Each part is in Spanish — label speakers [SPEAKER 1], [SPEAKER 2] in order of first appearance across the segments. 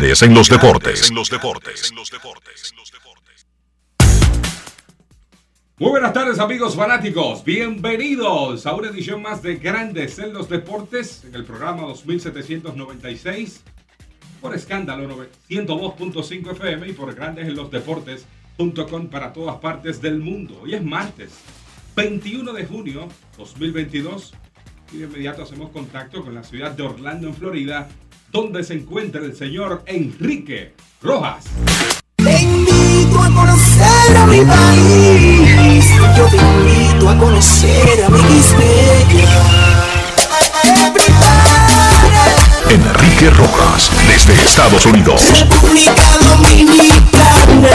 [SPEAKER 1] Grandes en los deportes.
[SPEAKER 2] Muy buenas tardes amigos fanáticos, bienvenidos a una edición más de Grandes en los Deportes en el programa 2796 por escándalo 102.5 FM y por Grandes en los Deportes.com para todas partes del mundo. Hoy es martes 21 de junio 2022 y de inmediato hacemos contacto con la ciudad de Orlando en Florida donde se encuentra el señor Enrique Rojas.
[SPEAKER 3] Te invito a conocer a mi país, yo te invito a conocer a mi
[SPEAKER 1] Enrique Rojas, desde Estados Unidos.
[SPEAKER 3] República Dominicana.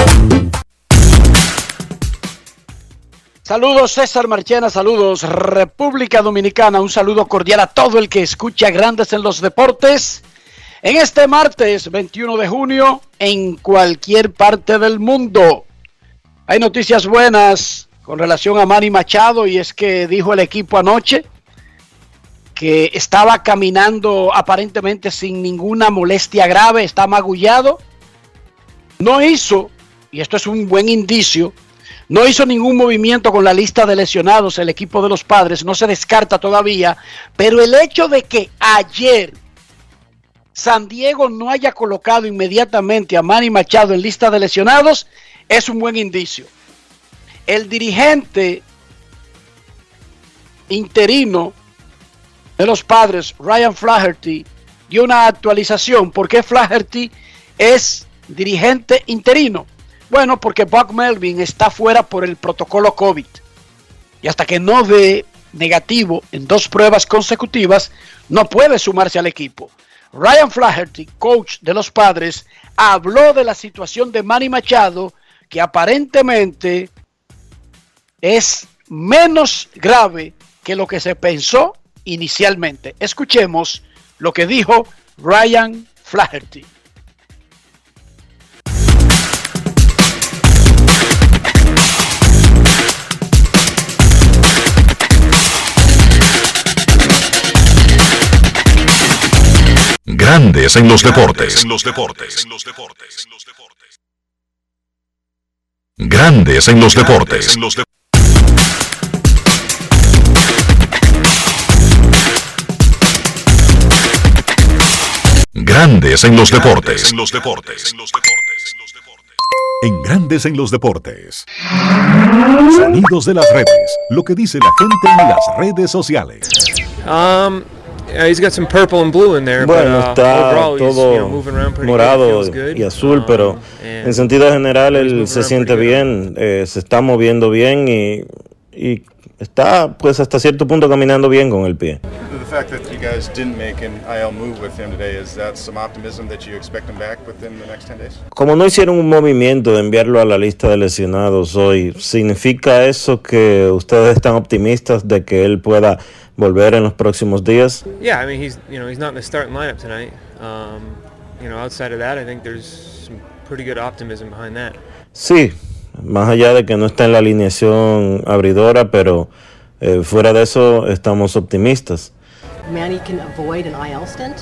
[SPEAKER 4] Saludos César Marchena, saludos República Dominicana, un saludo cordial a todo el que escucha Grandes en los Deportes. En este martes 21 de junio, en cualquier parte del mundo, hay noticias buenas con relación a Manny Machado y es que dijo el equipo anoche que estaba caminando aparentemente sin ninguna molestia grave, está magullado. No hizo, y esto es un buen indicio, no hizo ningún movimiento con la lista de lesionados el equipo de los padres, no se descarta todavía, pero el hecho de que ayer San Diego no haya colocado inmediatamente a Manny Machado en lista de lesionados es un buen indicio. El dirigente interino de los padres, Ryan Flaherty, dio una actualización. ¿Por qué Flaherty es dirigente interino? Bueno, porque Buck Melvin está fuera por el protocolo COVID. Y hasta que no dé negativo en dos pruebas consecutivas, no puede sumarse al equipo. Ryan Flaherty, coach de los padres, habló de la situación de Manny Machado, que aparentemente es menos grave que lo que se pensó inicialmente. Escuchemos lo que dijo Ryan Flaherty.
[SPEAKER 1] Grandes en los deportes. Grandes en los deportes. Grandes en los deportes. En Grandes en los deportes. Sonidos de las redes. Lo que dice la gente en las redes sociales.
[SPEAKER 5] Um, he's got some purple and blue in there.
[SPEAKER 6] Bueno,
[SPEAKER 5] but, uh,
[SPEAKER 6] está
[SPEAKER 5] overall,
[SPEAKER 6] todo
[SPEAKER 5] you know, moving around pretty
[SPEAKER 6] morado
[SPEAKER 5] good, feels good.
[SPEAKER 6] y azul,
[SPEAKER 5] Um,
[SPEAKER 6] pero
[SPEAKER 5] and
[SPEAKER 6] en sentido general
[SPEAKER 5] he's
[SPEAKER 6] él
[SPEAKER 5] moving
[SPEAKER 6] se siente bien, eh, se está moviendo bien y, y está pues hasta cierto punto caminando bien con el pie.
[SPEAKER 7] The fact that you guys didn't make an IL move with him today, is that some optimism that you expect him back within the next 10 days?
[SPEAKER 6] Como no hicieron un movimiento de enviarlo a la lista de lesionados hoy, ¿significa eso que ustedes están optimistas de que él pueda volver en los próximos días?
[SPEAKER 5] Yeah, I mean, he's you know he's not in the starting lineup tonight. Um, you know, outside of that, I think there's some pretty good optimism behind that.
[SPEAKER 6] Sí, más allá de que no está en la alineación abridora, pero eh, fuera de eso estamos optimistas.
[SPEAKER 8] Manny can avoid an IL stint?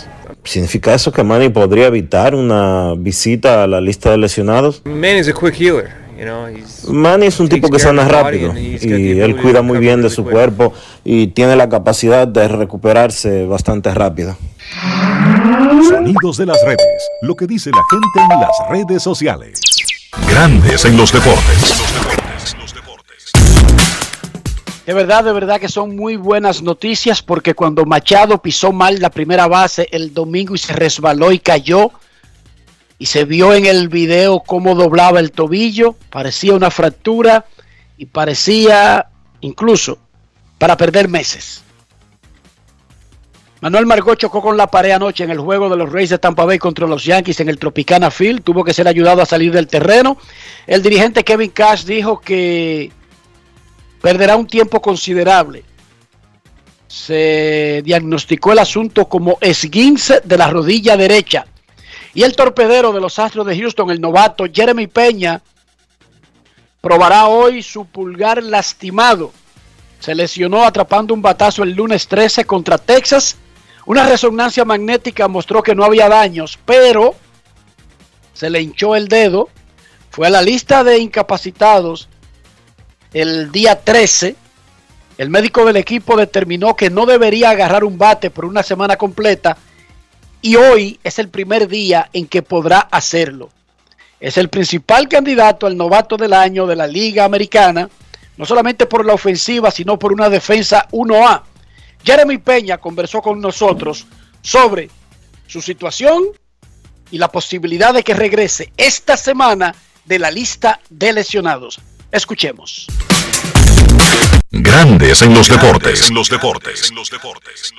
[SPEAKER 6] ¿Significa eso que Manny podría evitar una visita a la lista de lesionados?
[SPEAKER 5] Manny's a quick healer. You know, he's
[SPEAKER 6] Manny es un tipo que sana rápido y él cuida muy bien de su cuerpo y tiene la capacidad de recuperarse bastante rápido.
[SPEAKER 9] Sonidos de las redes. Lo que dice la gente en las redes sociales. Grandes en los deportes.
[SPEAKER 4] De verdad, de verdad que son muy buenas noticias porque cuando Machado pisó mal la primera base el domingo y se resbaló y cayó y se vio en el video cómo doblaba el tobillo, parecía una fractura y parecía incluso para perder meses. Manuel Margot chocó con la pared anoche en el juego de los Rays de Tampa Bay contra los Yankees en el Tropicana Field. Tuvo que ser ayudado a salir del terreno. El dirigente Kevin Cash dijo que perderá un tiempo considerable. Se diagnosticó el asunto como esguince de la rodilla derecha. Y el torpedero de los Astros de Houston, el novato Jeremy Peña, probará hoy su pulgar lastimado. Se lesionó atrapando un batazo el lunes 13 contra Texas. Una resonancia magnética mostró que no había daños, pero se le hinchó el dedo. Fue a la lista de incapacitados el día 13. El médico del equipo determinó que no debería agarrar un bate por una semana completa y hoy es el primer día en que podrá hacerlo. Es el principal candidato al novato del año de la Liga Americana, no solamente por la ofensiva, sino por una defensa 1A. Jeremy Peña conversó con nosotros sobre su situación y la posibilidad de que regrese esta semana de la lista de lesionados. Escuchemos.
[SPEAKER 9] Grandes en los deportes. En los deportes. En los deportes.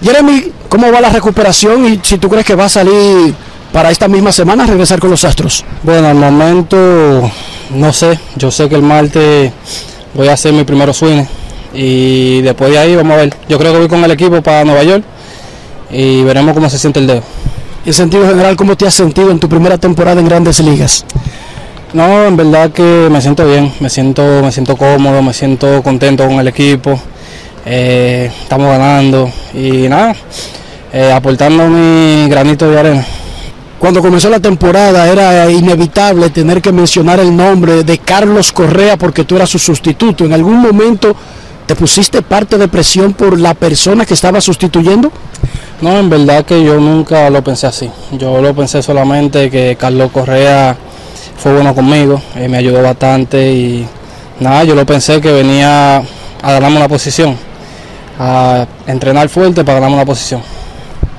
[SPEAKER 10] Jeremy, ¿cómo va la recuperación y si tú crees que va a salir para esta misma semana regresar con los Astros?
[SPEAKER 11] Bueno, al momento no sé. Yo sé que el martes voy a hacer mi primer swing y después de ahí vamos a ver. Yo creo que voy con el equipo para Nueva York y veremos cómo se siente el dedo.
[SPEAKER 10] En sentido general, ¿cómo te has sentido en tu primera temporada en Grandes Ligas?
[SPEAKER 11] No, en verdad que me siento bien, me siento, me siento cómodo, me siento contento con el equipo. Eh, estamos ganando y nada, eh, aportando mi granito de arena.
[SPEAKER 10] Cuando comenzó la temporada era inevitable tener que mencionar el nombre de Carlos Correa porque tú eras su sustituto. ¿En algún momento te pusiste parte de presión por la persona que estaba sustituyendo?
[SPEAKER 11] No, en verdad que yo nunca lo pensé así. Yo lo pensé solamente que Carlos Correa fue bueno conmigo, eh, me ayudó bastante y nada, yo lo pensé que venía a ganarme una posición, a entrenar fuerte para ganarme una posición.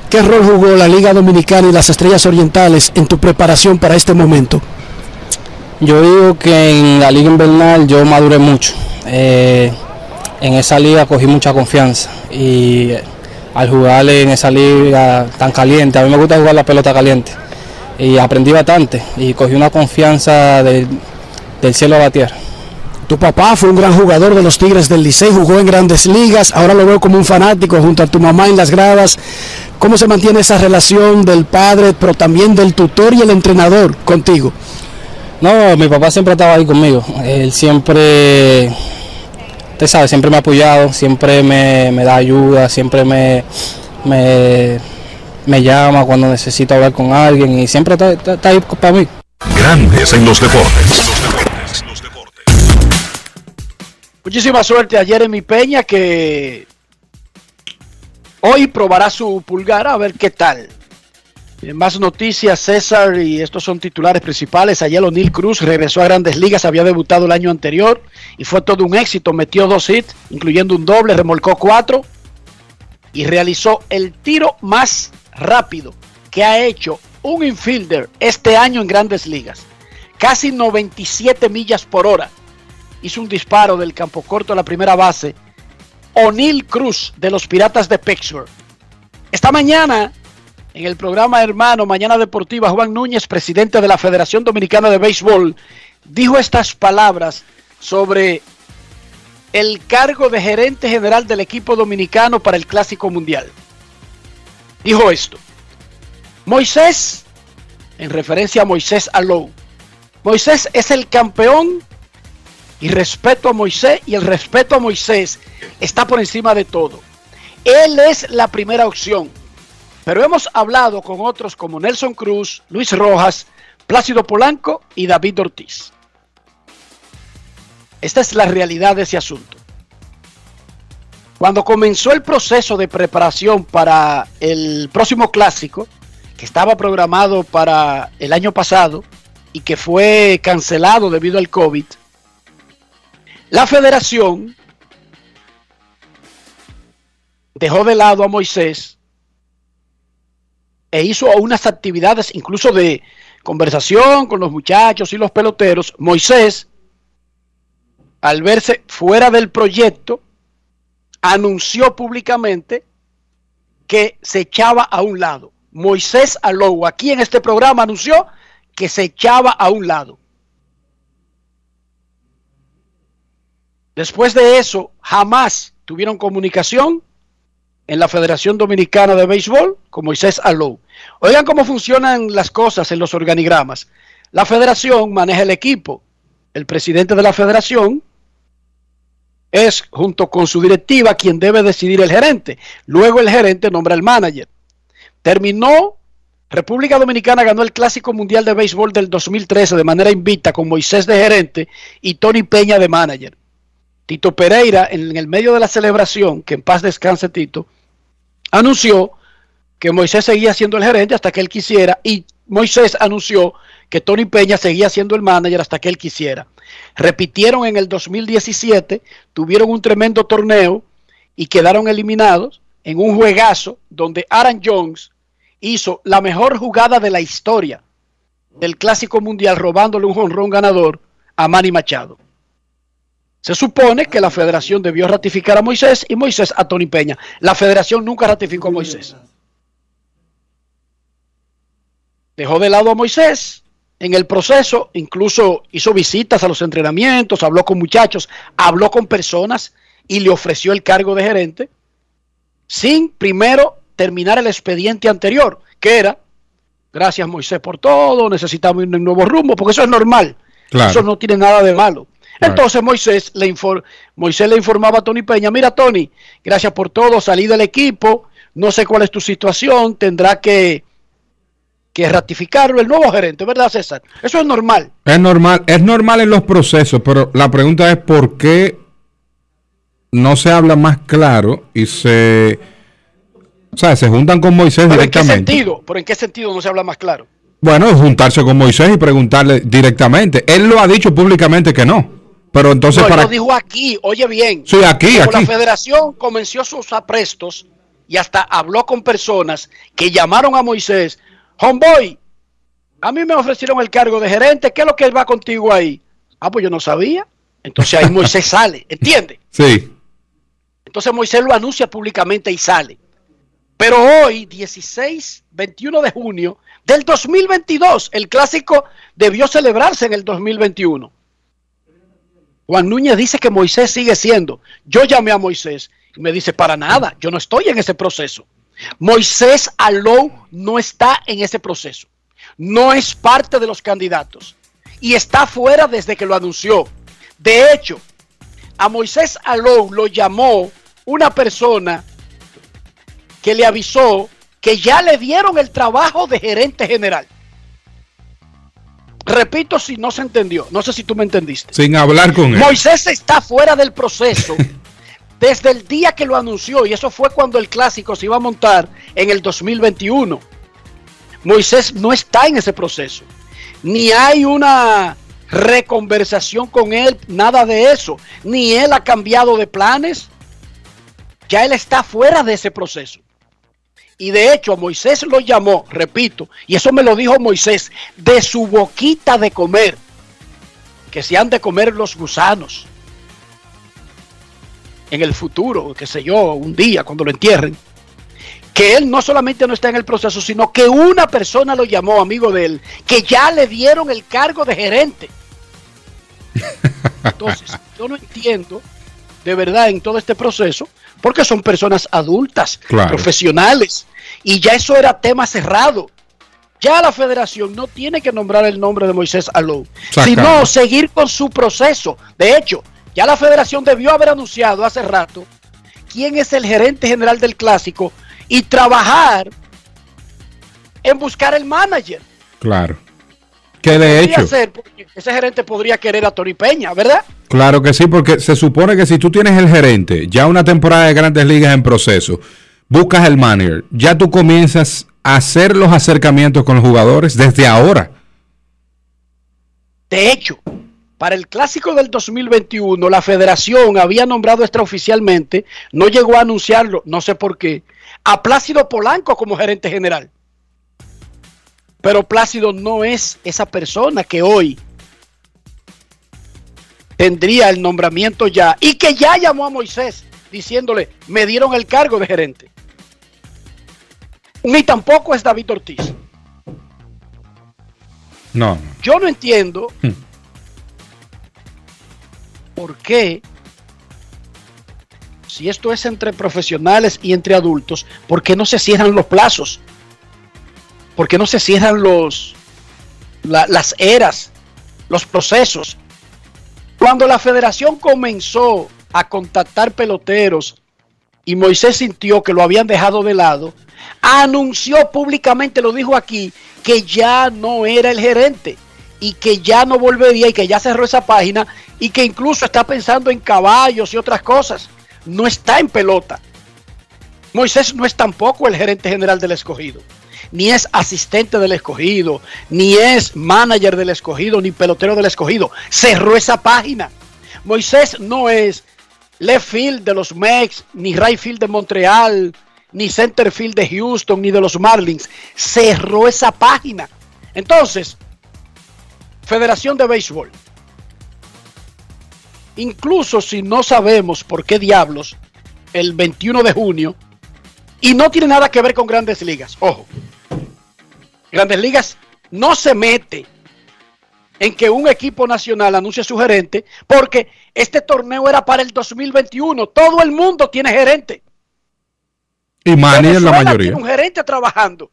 [SPEAKER 10] ¿Qué rol jugó la Liga Dominicana y las Estrellas Orientales en tu preparación para este momento?
[SPEAKER 11] Yo digo que en la liga invernal yo maduré mucho. Eh, en esa liga cogí mucha confianza y eh, al jugar en esa liga tan caliente, a mí me gusta jugar la pelota caliente y aprendí bastante y cogí una confianza del cielo a la tierra.
[SPEAKER 10] Tu papá fue un gran jugador de los Tigres del Licey, jugó en grandes ligas, ahora lo veo como un fanático junto a tu mamá en las gradas. ¿Cómo se mantiene esa relación del padre, pero también del tutor y el entrenador contigo?
[SPEAKER 11] No, mi papá siempre estaba ahí conmigo. Él siempre, usted sabe, siempre me ha apoyado, siempre me, me da ayuda, siempre me, me, me llama cuando necesito hablar con alguien y siempre está, está- está ahí para mí.
[SPEAKER 9] Grandes en los deportes.
[SPEAKER 4] Muchísima suerte a Jeremy Peña que hoy probará su pulgar a ver qué tal. En más noticias, César, y estos son titulares principales. Ayer O'Neill Cruz regresó a grandes ligas, había debutado el año anterior y fue todo un éxito. Metió dos hits, incluyendo un doble, remolcó cuatro. y realizó el tiro más rápido que ha hecho un infielder este año en grandes ligas. Casi 97 millas por hora. Hizo un disparo del campo corto a la primera base. O'Neill Cruz de los Piratas de Pittsburgh. Esta mañana, en el programa Hermano Mañana Deportiva, Juan Núñez, presidente de la Federación Dominicana de Béisbol, dijo estas palabras sobre el cargo de gerente general del equipo dominicano para el Clásico Mundial. Dijo esto. Moisés, en referencia a Moisés Alou, Moisés es el campeón y respeto a Moisés y el respeto a Moisés está por encima de todo. Él es la primera opción. Pero hemos hablado con otros como Nelson Cruz, Luis Rojas, Plácido Polanco y David Ortiz. Esta es la realidad de ese asunto. Cuando comenzó el proceso de preparación para el próximo clásico, que estaba programado para el año pasado y que fue cancelado debido al COVID, la federación dejó de lado a Moisés e hizo unas actividades incluso de conversación con los muchachos y los peloteros. Moisés, al verse fuera del proyecto, anunció públicamente que se echaba a un lado. Moisés Alou aquí en este programa anunció que se echaba a un lado. Después de eso, jamás tuvieron comunicación en la Federación Dominicana de Béisbol con Moisés Alou. Oigan cómo funcionan las cosas en los organigramas. La federación maneja el equipo. El presidente de la federación es, junto con su directiva, quien debe decidir el gerente. Luego el gerente nombra el manager. Terminó, República Dominicana ganó el Clásico Mundial de Béisbol del 2013 de manera invicta con Moisés de gerente y Tony Peña de manager. Tito Pereira, en el medio de la celebración, que en paz descanse Tito, anunció que Moisés seguía siendo el gerente hasta que él quisiera y Moisés anunció que Tony Peña seguía siendo el manager hasta que él quisiera. Repitieron en el 2017, tuvieron un tremendo torneo y quedaron eliminados en un juegazo donde Aaron Jones hizo la mejor jugada de la historia del Clásico Mundial robándole un jonrón ganador a Manny Machado. Se supone que la federación debió ratificar a Moisés y Moisés a Tony Peña. La federación nunca ratificó a Moisés. Dejó de lado a Moisés en el proceso, incluso hizo visitas a los entrenamientos, habló con muchachos, habló con personas y le ofreció el cargo de gerente sin primero terminar el expediente anterior, que era, gracias Moisés por todo, necesitamos un nuevo rumbo, porque eso es normal, claro. eso no tiene nada de malo. Entonces Moisés le, infor Moisés le informaba a Tony Peña, mira Tony, gracias por todo, salí del equipo, no sé cuál es tu situación, tendrá que, que ratificarlo el nuevo gerente, ¿verdad César? Eso es normal.
[SPEAKER 2] Es normal, es normal en los procesos, pero la pregunta es por qué no se habla más claro y se... O sea, se juntan con Moisés
[SPEAKER 4] ¿Pero
[SPEAKER 2] directamente.
[SPEAKER 4] ¿En qué sentido? ¿Pero en qué sentido no se habla más claro?
[SPEAKER 2] Bueno, juntarse con Moisés y preguntarle directamente. Él lo ha dicho públicamente que no. Pero entonces
[SPEAKER 4] no,
[SPEAKER 2] para...
[SPEAKER 4] lo dijo aquí, oye bien.
[SPEAKER 2] Sí, aquí,
[SPEAKER 4] Como
[SPEAKER 2] aquí.
[SPEAKER 4] la federación comenzó sus aprestos y hasta habló con personas que llamaron a Moisés. Homeboy, a mí me ofrecieron el cargo de gerente, ¿qué es lo que va contigo ahí? Ah, pues yo no sabía. Entonces ahí Moisés sale, ¿entiende?
[SPEAKER 2] Sí.
[SPEAKER 4] Entonces Moisés lo anuncia públicamente y sale. Pero hoy, 16, 21 de junio del 2022, el clásico debió celebrarse en el 2021. Juan Núñez dice que Moisés sigue siendo. Yo llamé a Moisés y me dice, para nada, yo no estoy en ese proceso. Moisés Alou no está en ese proceso. No es parte de los candidatos. Y está fuera desde que lo anunció. De hecho, a Moisés Alou lo llamó una persona que le avisó que ya le dieron el trabajo de gerente general. Repito si no se entendió, no sé si tú me entendiste.
[SPEAKER 2] Sin hablar con él.
[SPEAKER 4] Moisés está fuera del proceso desde el día que lo anunció y eso fue cuando el clásico se iba a montar en el 2021. Moisés no está en ese proceso. Ni hay una reconversación con él, nada de eso. Ni él ha cambiado de planes. ya él está fuera de ese proceso. Y de hecho, Moisés lo llamó, repito, y eso me lo dijo Moisés, de su boquita de comer, que se han de comer los gusanos en el futuro, qué sé yo, un día cuando lo entierren, que él no solamente no está en el proceso, sino que una persona lo llamó, amigo de él, que ya le dieron el cargo de gerente. Entonces, yo no entiendo de verdad en todo este proceso, porque son personas adultas,
[SPEAKER 2] Claro.
[SPEAKER 4] profesionales, y ya eso era tema cerrado. Ya la federación no tiene que nombrar el nombre de Moisés Alou, sino seguir con su proceso. De hecho, ya la federación debió haber anunciado hace rato quién es el gerente general del clásico y trabajar en buscar el manager.
[SPEAKER 2] Claro. Que de hecho,
[SPEAKER 4] ser, porque ese gerente podría querer a Tony Peña, ¿verdad?
[SPEAKER 2] claro que sí, porque se supone que si tú tienes el gerente, ya una temporada de grandes ligas en proceso, buscas el manager, ya tú comienzas a hacer los acercamientos con los jugadores desde ahora.
[SPEAKER 4] De hecho, para el clásico del 2021, la federación había nombrado extraoficialmente, no llegó a anunciarlo, no sé por qué, a Plácido Polanco como gerente general. Pero Plácido no es esa persona que hoy tendría el nombramiento ya y que ya llamó a Moisés diciéndole, me dieron el cargo de gerente. Ni tampoco es David Ortiz.
[SPEAKER 2] No,
[SPEAKER 4] Yo no entiendo
[SPEAKER 2] Hmm.
[SPEAKER 4] por qué, si esto es entre profesionales y entre adultos, ¿por qué no se cierran los plazos? ¿Por qué no se cierran los, la- las eras, los procesos? Cuando la federación comenzó a contactar peloteros y Moisés sintió que lo habían dejado de lado, anunció públicamente, lo dijo aquí, que ya no era el gerente y que ya no volvería y que ya cerró esa página y que incluso está pensando en caballos y otras cosas. No está en pelota. Moisés no es tampoco el gerente general del escogido, ni es asistente del escogido, ni es manager del escogido, ni pelotero del escogido. Cerró esa página. Moisés no es left field de los Mex, ni right field de Montreal, ni center field de Houston, ni de los Marlins. Cerró esa página. Entonces, Federación de Béisbol. Incluso si no sabemos por qué diablos el 21 de junio, y no tiene nada que ver con grandes ligas, ojo, grandes ligas no se mete en que un equipo nacional anuncie su gerente, porque este torneo era para el 2021, todo el mundo tiene gerente.
[SPEAKER 2] y manager la mayoría.
[SPEAKER 4] tiene un gerente trabajando.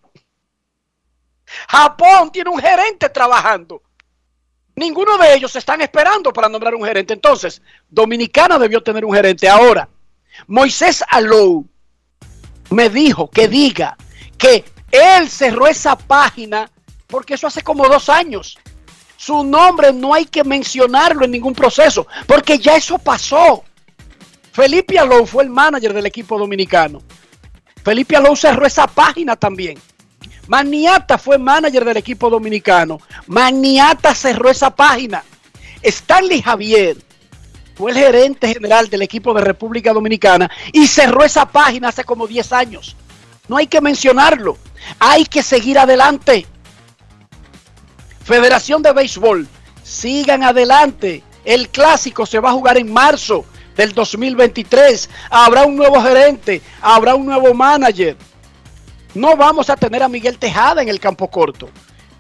[SPEAKER 4] Japón tiene un gerente trabajando. Ninguno de ellos están esperando para nombrar un gerente. Entonces, Dominicana debió tener un gerente. Ahora, Moisés Alou me dijo que diga que él cerró esa página porque eso hace como dos años. Su nombre no hay que mencionarlo en ningún proceso porque ya eso pasó. Felipe Alou fue el manager del equipo dominicano. Felipe Alou cerró esa página también. Maniata fue manager del equipo dominicano. Maniata cerró esa página. Stanley Javier fue el gerente general del equipo de República Dominicana y cerró esa página hace como 10 años. No hay que mencionarlo. Hay que seguir adelante. Federación de Béisbol, sigan adelante. El clásico se va a jugar en marzo del 2023. Habrá un nuevo gerente, habrá un nuevo manager. No vamos a tener a Miguel Tejada en el campo corto,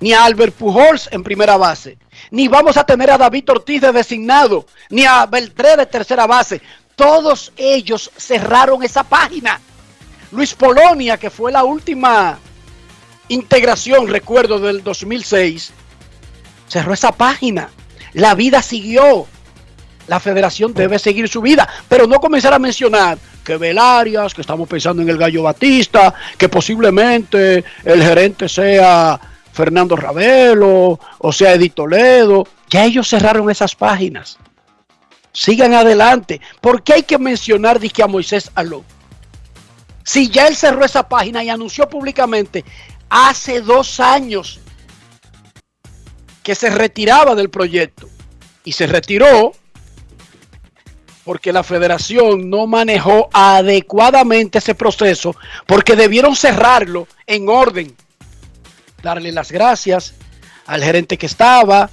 [SPEAKER 4] ni a Albert Pujols en primera base, ni vamos a tener a David Ortiz de designado, ni a Beltré de tercera base. Todos ellos cerraron esa página. Luis Polonia, que fue la última integración, recuerdo, del 2006, cerró esa página. La vida siguió. La federación debe seguir su vida, pero no comenzar a mencionar que Velarias, que estamos pensando en el Gallo Batista, que posiblemente el gerente sea Fernando Ravelo o sea Edith Toledo. Ya ellos cerraron esas páginas. Sigan adelante. ¿Por qué hay que mencionar dizque, a Moisés Aló? Si ya él cerró esa página y anunció públicamente hace dos años que se retiraba del proyecto y se retiró porque la federación no manejó adecuadamente ese proceso, porque debieron cerrarlo en orden. Darle las gracias al gerente que estaba,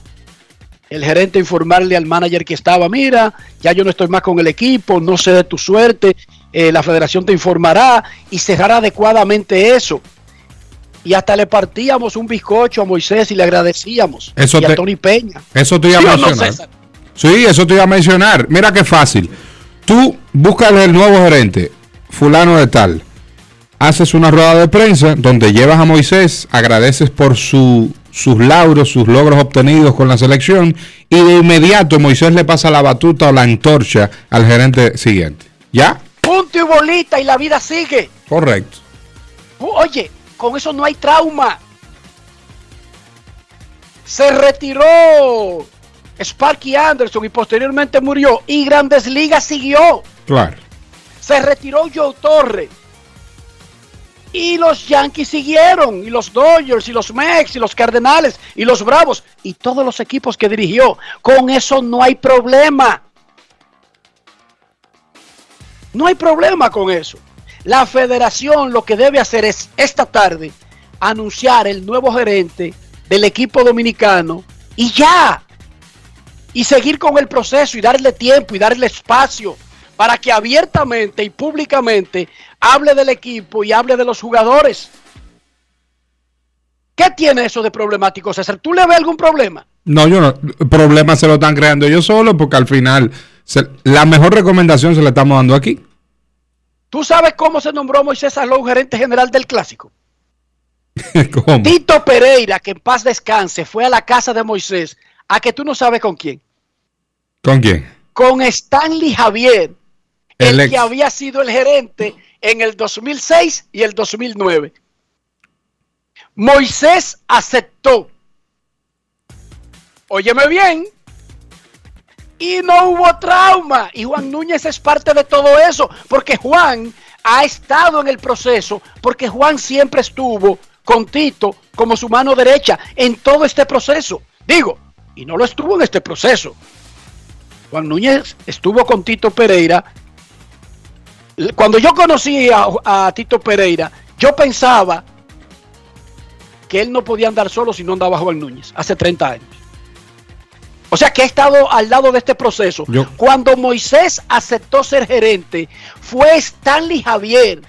[SPEAKER 4] el gerente informarle al manager que estaba, mira, ya yo no estoy más con el equipo, no sé de tu suerte, eh, la federación te informará y cerrar adecuadamente eso. Y hasta le partíamos un bizcocho a Moisés y le agradecíamos.
[SPEAKER 2] Eso
[SPEAKER 4] y a
[SPEAKER 2] te-
[SPEAKER 4] Tony Peña.
[SPEAKER 2] Eso te iba a
[SPEAKER 4] ¿Sí o no,
[SPEAKER 2] mencionar. Sí, eso te iba a mencionar. Mira qué fácil. Tú buscas el nuevo gerente, fulano de tal. Haces una rueda de prensa donde llevas a Moisés, agradeces por su- sus lauros, sus logros obtenidos con la selección y de inmediato Moisés le pasa la batuta o la antorcha al gerente siguiente. ¿Ya?
[SPEAKER 4] Punto y bolita y la vida sigue.
[SPEAKER 2] Correcto.
[SPEAKER 4] Oye, con eso no hay trauma. Se retiró Sparky Anderson y posteriormente murió. Y Grandes Ligas siguió.
[SPEAKER 2] Claro.
[SPEAKER 4] Se retiró Joe Torre. Y los Yankees siguieron. Y los Dodgers, y los Mex, y los Cardenales, y los Bravos. Y todos los equipos que dirigió. Con eso no hay problema. No hay problema con eso. La federación lo que debe hacer es esta tarde anunciar el nuevo gerente del equipo dominicano y ya. Y seguir con el proceso y darle tiempo y darle espacio para que abiertamente y públicamente hable del equipo y hable de los jugadores. ¿Qué tiene eso de problemático, César? ¿Tú le ves algún problema?
[SPEAKER 2] No, yo no. Problemas se lo están creando ellos solos porque al final se- la mejor recomendación se la estamos dando aquí.
[SPEAKER 4] ¿Tú sabes cómo se nombró Moisés Alou gerente general del Clásico?
[SPEAKER 2] ¿Cómo?
[SPEAKER 4] Tito Pereira, que en paz descanse, fue a la casa de Moisés, a que tú no sabes con quién.
[SPEAKER 2] ¿Con quién?
[SPEAKER 4] Con Stanley Javier, el,
[SPEAKER 2] El ex.
[SPEAKER 4] que había sido el gerente en el 2006 y el 2009. Moisés aceptó. Óyeme bien. Y no hubo trauma. Y Juan Núñez es parte de todo eso. Porque Juan ha estado en el proceso. Porque Juan siempre estuvo con Tito como su mano derecha en todo este proceso. Digo, y no lo estuvo en este proceso. Juan Núñez estuvo con Tito Pereira. Cuando yo conocí a, Tito Pereira, yo pensaba que él no podía andar solo si no andaba Juan Núñez, hace 30 años. O sea que ha estado al lado de este proceso.
[SPEAKER 2] Yo-
[SPEAKER 4] Cuando Moisés aceptó ser gerente, fue Stanley Javier,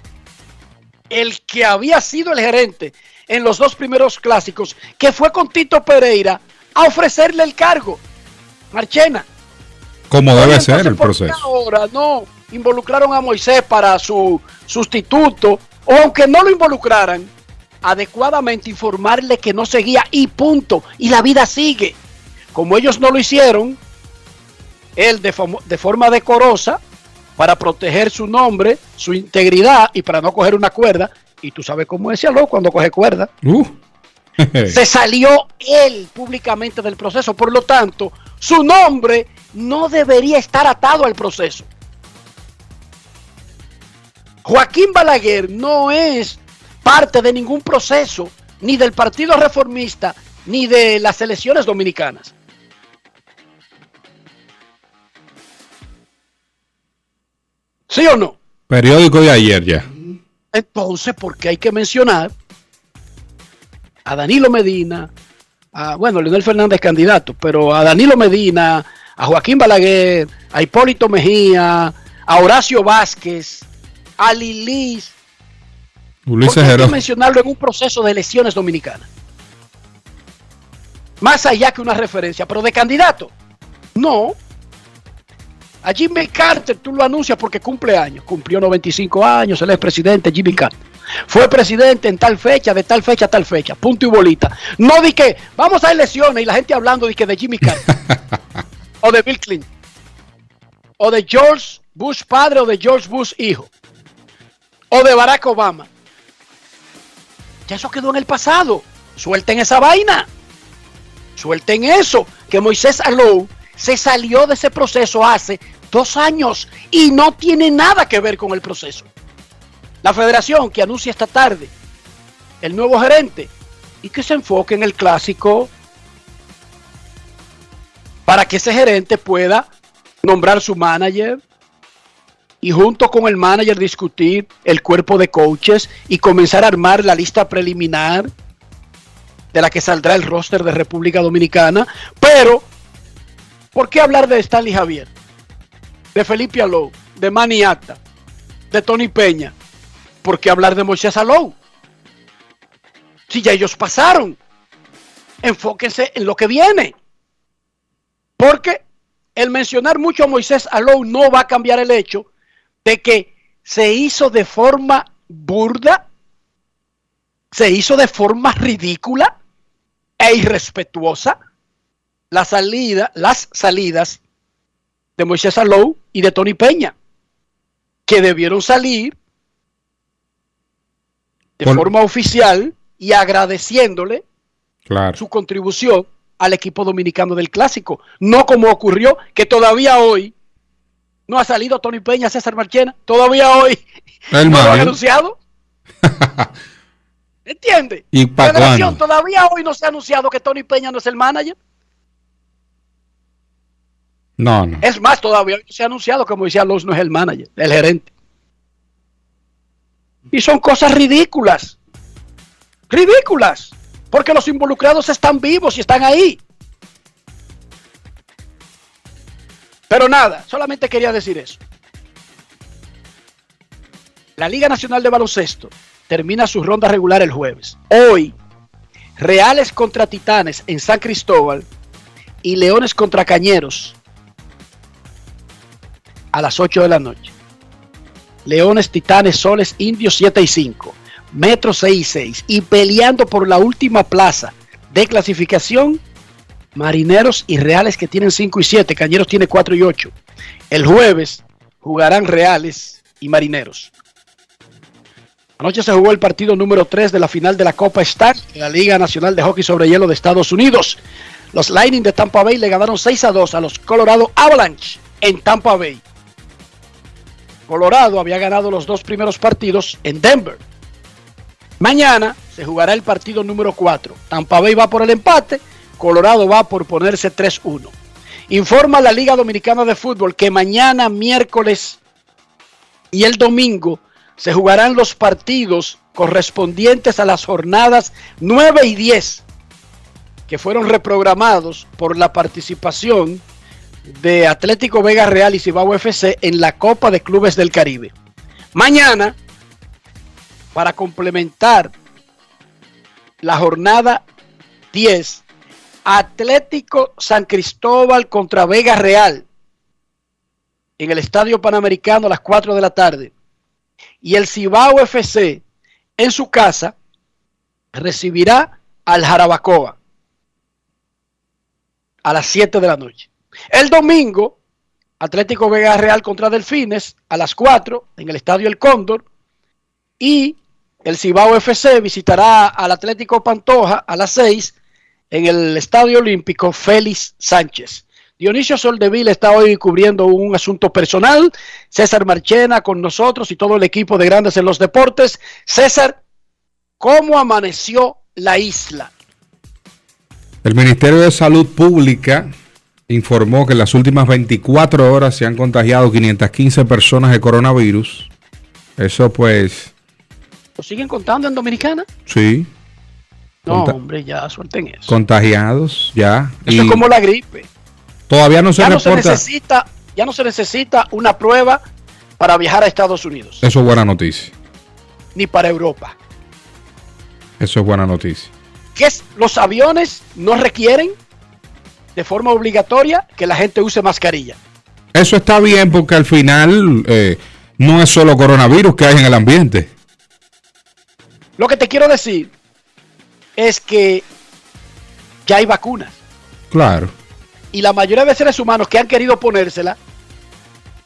[SPEAKER 4] el que había sido el gerente en los dos primeros clásicos, que fue con Tito Pereira a ofrecerle el cargo. Marchena.
[SPEAKER 2] Como debe ser el
[SPEAKER 4] ¿por qué
[SPEAKER 2] proceso.
[SPEAKER 4] Ahora no involucraron a Moisés para su sustituto, o aunque no lo involucraran, adecuadamente informarle que no seguía y punto. Y la vida sigue. Como ellos no lo hicieron, él de, forma decorosa, para proteger su nombre, su integridad y para no coger una cuerda, y tú sabes cómo decía lo cuando coge cuerda,
[SPEAKER 2] Uh.
[SPEAKER 4] se salió él públicamente del proceso. Por lo tanto, su nombre no debería estar atado al proceso. Joaquín Balaguer no es parte de ningún proceso, ni del Partido Reformista, ni de las elecciones dominicanas. ¿Sí o no?
[SPEAKER 2] Periódico de ayer ya.
[SPEAKER 4] Entonces, porque hay que mencionar a Danilo Medina, a, bueno, Leonel Fernández candidato, pero a Danilo Medina, a Joaquín Balaguer, a Hipólito Mejía, a Horacio Vázquez, a Lilis,
[SPEAKER 2] Ulises
[SPEAKER 4] hay que mencionarlo en un proceso de elecciones dominicanas. Más allá que una referencia, pero de candidato, no. A Jimmy Carter tú lo anuncias porque cumple años. Cumplió 95 años, él es presidente, Jimmy Carter. Fue presidente en tal fecha, de tal fecha a tal fecha. Punto y bolita. No di que vamos a elecciones y la gente hablando de que de Jimmy Carter. o de Bill Clinton. O de George Bush padre o de George Bush hijo. O de Barack Obama. Ya eso quedó en el pasado. Suelten esa vaina. Suelten eso. Que Moisés Alou se salió de ese proceso hace dos años y no tiene nada que ver con el proceso. La federación que anuncia esta tarde el nuevo gerente y que se enfoque en el clásico para que ese gerente pueda nombrar su manager, y junto con el manager discutir el cuerpo de coaches y comenzar a armar la lista preliminar de la que saldrá el roster de República Dominicana. Pero, ¿por qué hablar de Stanley Javier? De Felipe Alou, de Manny Acta, de Tony Peña. ¿Por qué hablar de Moisés Alou? Si ya ellos pasaron. Enfóquense en lo que viene. Porque el mencionar mucho a Moisés Alou no va a cambiar el hecho de que se hizo de forma burda, se hizo de forma ridícula e irrespetuosa la salida, las salidas de Moisés Alou y de Tony Peña, que debieron salir de
[SPEAKER 2] Por-
[SPEAKER 4] forma oficial y agradeciéndole
[SPEAKER 2] Claro.
[SPEAKER 4] su contribución al equipo dominicano del clásico. No como ocurrió que todavía hoy no ha salido Tony Peña, César Marchena. Todavía hoy
[SPEAKER 2] El
[SPEAKER 4] no lo han anunciado. ¿Entiende?
[SPEAKER 2] ¿Y
[SPEAKER 4] todavía hoy no se ha anunciado que Tony Peña no es el manager.
[SPEAKER 2] No, no.
[SPEAKER 4] Es más, todavía se ha anunciado que Moisés Alonso no es el manager, el gerente. Y son cosas ridículas. Ridículas. Porque los involucrados están vivos y están ahí. Pero nada, solamente quería decir eso. La Liga Nacional de Baloncesto termina su ronda regular el jueves. Hoy, Reales contra Titanes en San Cristóbal y Leones contra Cañeros a las 8 de la noche. Leones, Titanes, Soles, Indios 7 y 5. Metro 6 y 6. Y peleando por la última plaza de clasificación, Marineros y Reales que tienen 5 y 7. Cañeros tiene 4 y 8. El jueves jugarán Reales y Marineros. Anoche se jugó el partido número 3 de la final de la Copa Star la Liga Nacional de Hockey sobre Hielo de Estados Unidos. Los Lightning de Tampa Bay le ganaron 6 a 2 a los Colorado Avalanche en Tampa Bay. Colorado había ganado los dos primeros partidos en Denver. Mañana se jugará el partido número 4. Tampa Bay va por el empate, Colorado va por ponerse 3-1. Informa la Liga Dominicana de Fútbol que mañana miércoles y el domingo se jugarán los partidos correspondientes a las jornadas 9 y 10 que fueron reprogramados por la participación de Atlético Vega Real y Cibao FC en la Copa de Clubes del Caribe. Mañana, para complementar la jornada 10, Atlético San Cristóbal contra Vega Real en el Estadio Panamericano a las 4 de la tarde. Y el Cibao FC en su casa recibirá al Jarabacoa a las 7 de la noche. El domingo, Atlético Vega Real contra Delfines a las 4 en el Estadio El Cóndor. Y el Cibao FC visitará al Atlético Pantoja a las 6 en el Estadio Olímpico Félix Sánchez. Dionisio Soldeville está hoy cubriendo un asunto personal. César Marchena con nosotros y todo el equipo de Grandes en los Deportes. César, ¿cómo amaneció la isla?
[SPEAKER 2] El Ministerio de Salud Pública informó que en las últimas 24 horas se han contagiado 515 personas de coronavirus. Eso pues,
[SPEAKER 4] ¿Lo siguen contando en Dominicana?
[SPEAKER 2] sí,
[SPEAKER 4] No,
[SPEAKER 2] Conta-
[SPEAKER 4] hombre, ya suelten eso.
[SPEAKER 2] contagiados ya.
[SPEAKER 4] Eso
[SPEAKER 2] Y
[SPEAKER 4] es como la gripe.
[SPEAKER 2] todavía no se
[SPEAKER 4] Ya no se
[SPEAKER 2] reporta.
[SPEAKER 4] necesita, ya no se necesita una prueba para viajar a Estados Unidos,
[SPEAKER 2] Eso es buena noticia.
[SPEAKER 4] ni para Europa.
[SPEAKER 2] Eso es buena noticia.
[SPEAKER 4] que es los aviones no requieren de forma obligatoria que la gente use mascarilla.
[SPEAKER 2] Eso está bien porque al final eh, no es solo coronavirus que hay en el ambiente.
[SPEAKER 4] Lo que te quiero decir es que ya hay vacunas
[SPEAKER 2] Claro.
[SPEAKER 4] y la mayoría de seres humanos que han querido ponérsela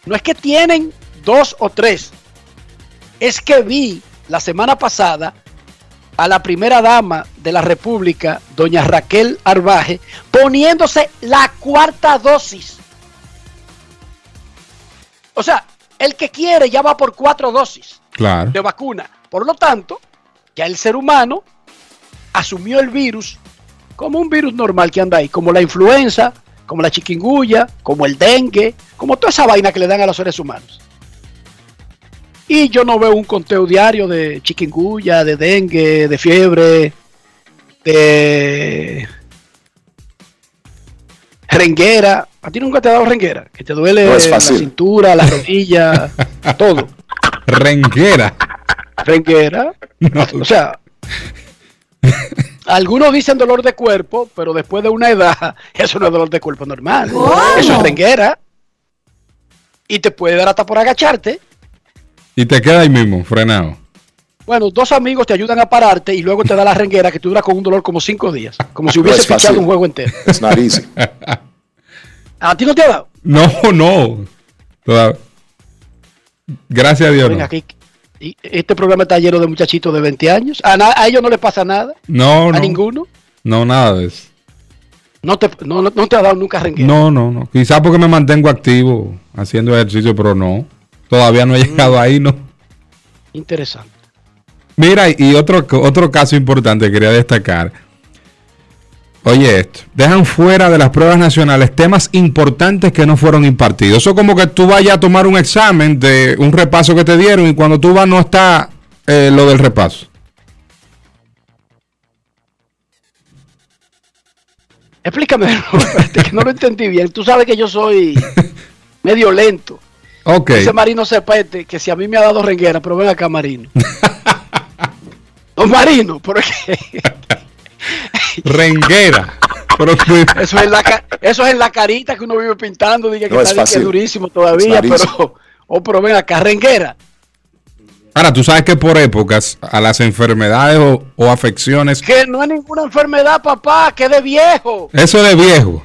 [SPEAKER 4] no es que tienen dos o tres, es que vi la semana pasada a la primera dama de la República, doña Raquel Arbaje, poniéndose la cuarta dosis. O sea, el que quiere ya va por cuatro dosis
[SPEAKER 2] Claro.
[SPEAKER 4] de vacuna. Por lo tanto, ya el ser humano asumió el virus como un virus normal que anda ahí, como la influenza, como la chikungunya, como el dengue, como toda esa vaina que le dan a los seres humanos. Y yo no veo un conteo diario de chikungunya, de dengue, de fiebre, de renguera. ¿A ti nunca te ha dado renguera? Que te duele
[SPEAKER 12] No
[SPEAKER 4] la cintura, la rodilla, todo.
[SPEAKER 2] Renguera.
[SPEAKER 4] Renguera. O sea, algunos dicen dolor de cuerpo, pero después de una edad, eso no es dolor de cuerpo normal. Eso es renguera. Y te puede dar hasta por agacharte.
[SPEAKER 2] Y te queda ahí mismo, frenado.
[SPEAKER 4] Bueno, dos amigos te ayudan a pararte y luego te da la renguera que tú duras con un dolor como cinco días. Como si
[SPEAKER 12] No
[SPEAKER 4] hubiese
[SPEAKER 12] es fácil.
[SPEAKER 4] pichado un juego entero.
[SPEAKER 12] Not easy.
[SPEAKER 4] ¿A ti no te ha dado?
[SPEAKER 2] No, no. Toda- Gracias a Dios.
[SPEAKER 4] Ven
[SPEAKER 2] No.
[SPEAKER 4] aquí. Y este programa está lleno de muchachitos de 20 años. A, na- a ellos no les pasa nada.
[SPEAKER 2] No,
[SPEAKER 4] a
[SPEAKER 2] no.
[SPEAKER 4] ninguno.
[SPEAKER 2] No, nada de eso.
[SPEAKER 4] No te, no, no- no te ha dado nunca renguera.
[SPEAKER 2] No, no, no. Quizás porque me mantengo activo haciendo ejercicio, pero no. Todavía no he llegado ahí, no.
[SPEAKER 4] Interesante.
[SPEAKER 2] Mira, y otro, otro caso importante que quería destacar. Oye, esto. Dejan fuera de las pruebas nacionales temas importantes que no fueron impartidos. Eso como que tú vayas a tomar un examen de un repaso que te dieron y cuando tú vas no está eh, lo del repaso.
[SPEAKER 4] Explícame, que no lo entendí bien. Tú sabes que yo soy medio lento.
[SPEAKER 2] Ok.
[SPEAKER 4] Dice Marino Cepete que si a mí me ha dado renguera, pero ven acá, Marino. Don Marino, pero es que
[SPEAKER 2] Renguera. Pero,
[SPEAKER 4] eso es, la, eso es en la carita que uno vive pintando, diga que
[SPEAKER 12] No es
[SPEAKER 4] está
[SPEAKER 12] fácil.
[SPEAKER 4] durísimo todavía,
[SPEAKER 12] Es
[SPEAKER 4] pero, oh, pero ven acá, renguera.
[SPEAKER 2] Ahora, tú sabes que por épocas a las enfermedades o, o afecciones,
[SPEAKER 4] Que no es ninguna enfermedad, papá, que es de viejo.
[SPEAKER 2] eso de viejo.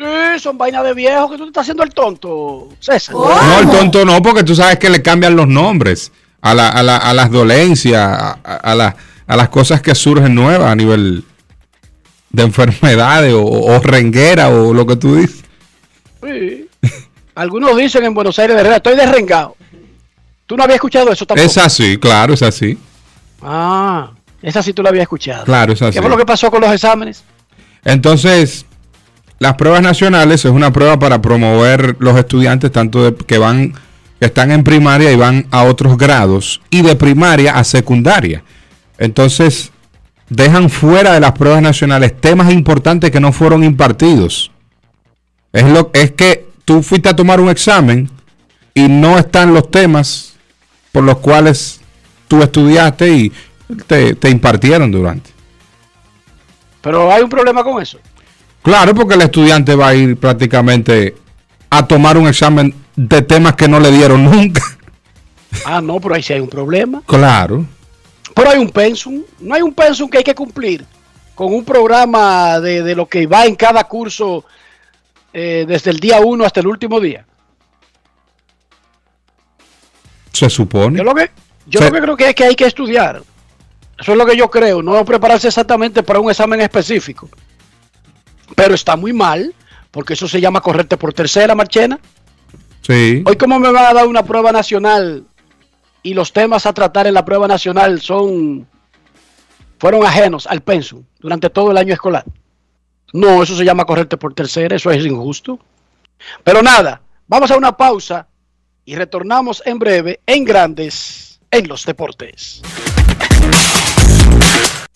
[SPEAKER 4] Sí, son vainas de viejo que tú te estás haciendo el tonto, César.
[SPEAKER 2] No, el tonto no, porque tú sabes que le cambian los nombres a, la- a la- a las dolencias, a, a- a la- a las cosas que surgen nuevas a nivel de enfermedades o, o renguera o lo que tú dices.
[SPEAKER 4] Sí. Algunos dicen en Buenos Aires de Herrera, estoy derrengado. ¿Tú no habías escuchado eso tampoco?
[SPEAKER 2] Es así, claro, es así.
[SPEAKER 4] Ah, esa sí tú la habías escuchado.
[SPEAKER 2] Claro, es así.
[SPEAKER 4] ¿Qué fue lo que pasó con los exámenes?
[SPEAKER 2] Entonces, las pruebas nacionales es una prueba para promover los estudiantes tanto de- que van que están en primaria y van a otros grados y de primaria a secundaria. Entonces, dejan fuera de las pruebas nacionales temas importantes que no fueron impartidos. Es lo es que tú fuiste a tomar un examen y no están los temas por los cuales tú estudiaste y te, te impartieron durante.
[SPEAKER 4] Pero hay un problema con eso.
[SPEAKER 2] Claro, porque el estudiante va a ir prácticamente a tomar un examen de temas que no le dieron nunca.
[SPEAKER 4] Ah, no, pero ahí sí hay un problema.
[SPEAKER 2] Claro.
[SPEAKER 4] Pero hay un pensum. No hay un pensum que hay que cumplir con un programa de, de lo que va en cada curso eh, desde el día 1 hasta el último día.
[SPEAKER 2] Se supone.
[SPEAKER 4] Yo lo que, yo lo que creo que es que hay que estudiar. Eso es lo que yo creo. No prepararse exactamente para un examen específico. Pero está muy mal, porque eso se llama correrte por tercera, Marchena.
[SPEAKER 2] Sí.
[SPEAKER 4] Hoy, ¿cómo me van a dar una prueba nacional y los temas a tratar en la prueba nacional son fueron ajenos al pensum durante todo el año escolar? No, eso se llama correrte por tercera, eso es injusto. Pero nada, vamos a una pausa y retornamos en breve en Grandes en los Deportes.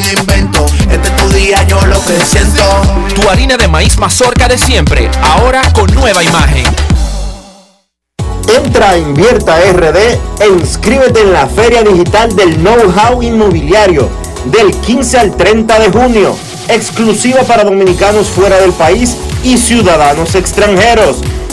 [SPEAKER 13] invento. Este es tu día, yo lo que siento.
[SPEAKER 14] Tu harina de maíz mazorca de siempre, ahora con nueva imagen.
[SPEAKER 15] Entra a Invierta RD e inscríbete en la Feria Digital del Know-How Inmobiliario del 15 al 30 de junio, exclusiva para dominicanos fuera del país y ciudadanos extranjeros.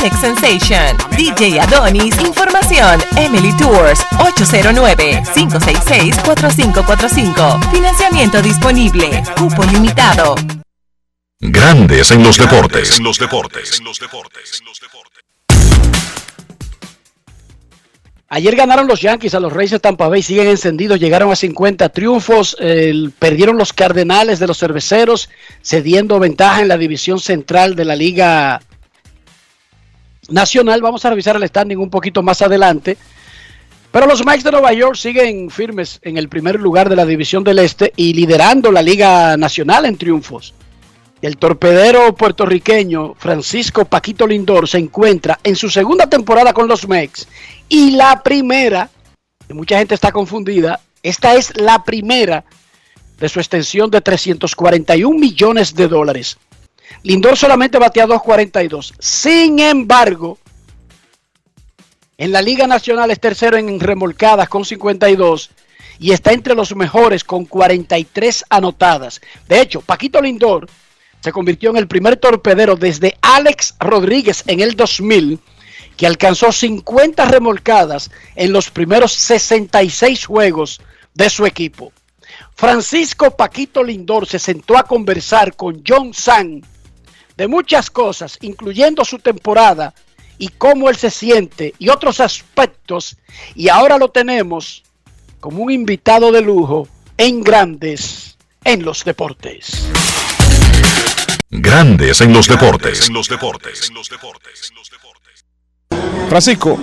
[SPEAKER 16] Alex Sensation, DJ Adonis, Información, Emily Tours, 809-566-4545. Financiamiento disponible, cupo limitado.
[SPEAKER 9] Grandes en los deportes.
[SPEAKER 17] los deportes. los deportes.
[SPEAKER 4] Ayer ganaron los Yankees a los Reyes de Tampa Bay, siguen encendidos, llegaron a 50 triunfos, perdieron los Cardenales de los Cerveceros, cediendo ventaja en la división central de la Liga Nacional. Vamos a revisar el standing un poquito más adelante. Pero los Mets de Nueva York siguen firmes en el primer lugar de la división del Este y liderando la Liga Nacional en triunfos. El torpedero puertorriqueño Francisco Paquito Lindor se encuentra en su segunda temporada con los Mex y la primera, mucha gente está confundida, esta es la primera de su extensión de 341 millones de dólares. Lindor solamente batea 2.42. Sin embargo, en la Liga Nacional es tercero en remolcadas con 52 y está entre los mejores con 43 anotadas. De hecho, Paquito Lindor se convirtió en el primer torpedero desde Alex Rodríguez en el 2000 que alcanzó 50 remolcadas en los primeros 66 juegos de su equipo. Francisco Paquito Lindor se sentó a conversar con John San de muchas cosas, incluyendo su temporada y cómo él se siente y otros aspectos. Y ahora lo tenemos como un invitado de lujo en Grandes en los Deportes.
[SPEAKER 9] Grandes en los deportes.
[SPEAKER 17] los deportes. los deportes.
[SPEAKER 18] Francisco,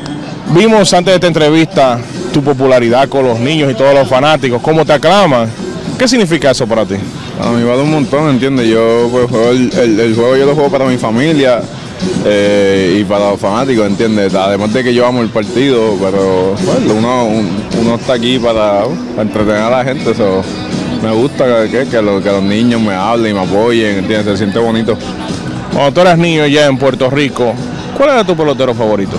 [SPEAKER 18] vimos antes de esta entrevista tu popularidad con los niños y todos los fanáticos, cómo te aclaman. ¿Qué significa eso para ti?
[SPEAKER 19] A mí vale un montón, ¿entiendes? Yo pues, juego el, el- el juego yo lo juego para mi familia eh, y para los fanáticos, ¿entiendes? Además de que yo amo el partido, pero bueno, uno, un- uno está aquí para, para entretener a la gente, eso me gusta que, que, lo- que los niños me hablen y me apoyen, ¿entiendes? Se siente bonito.
[SPEAKER 18] Cuando tú eras niño ya en Puerto Rico, ¿cuál era tu pelotero favorito?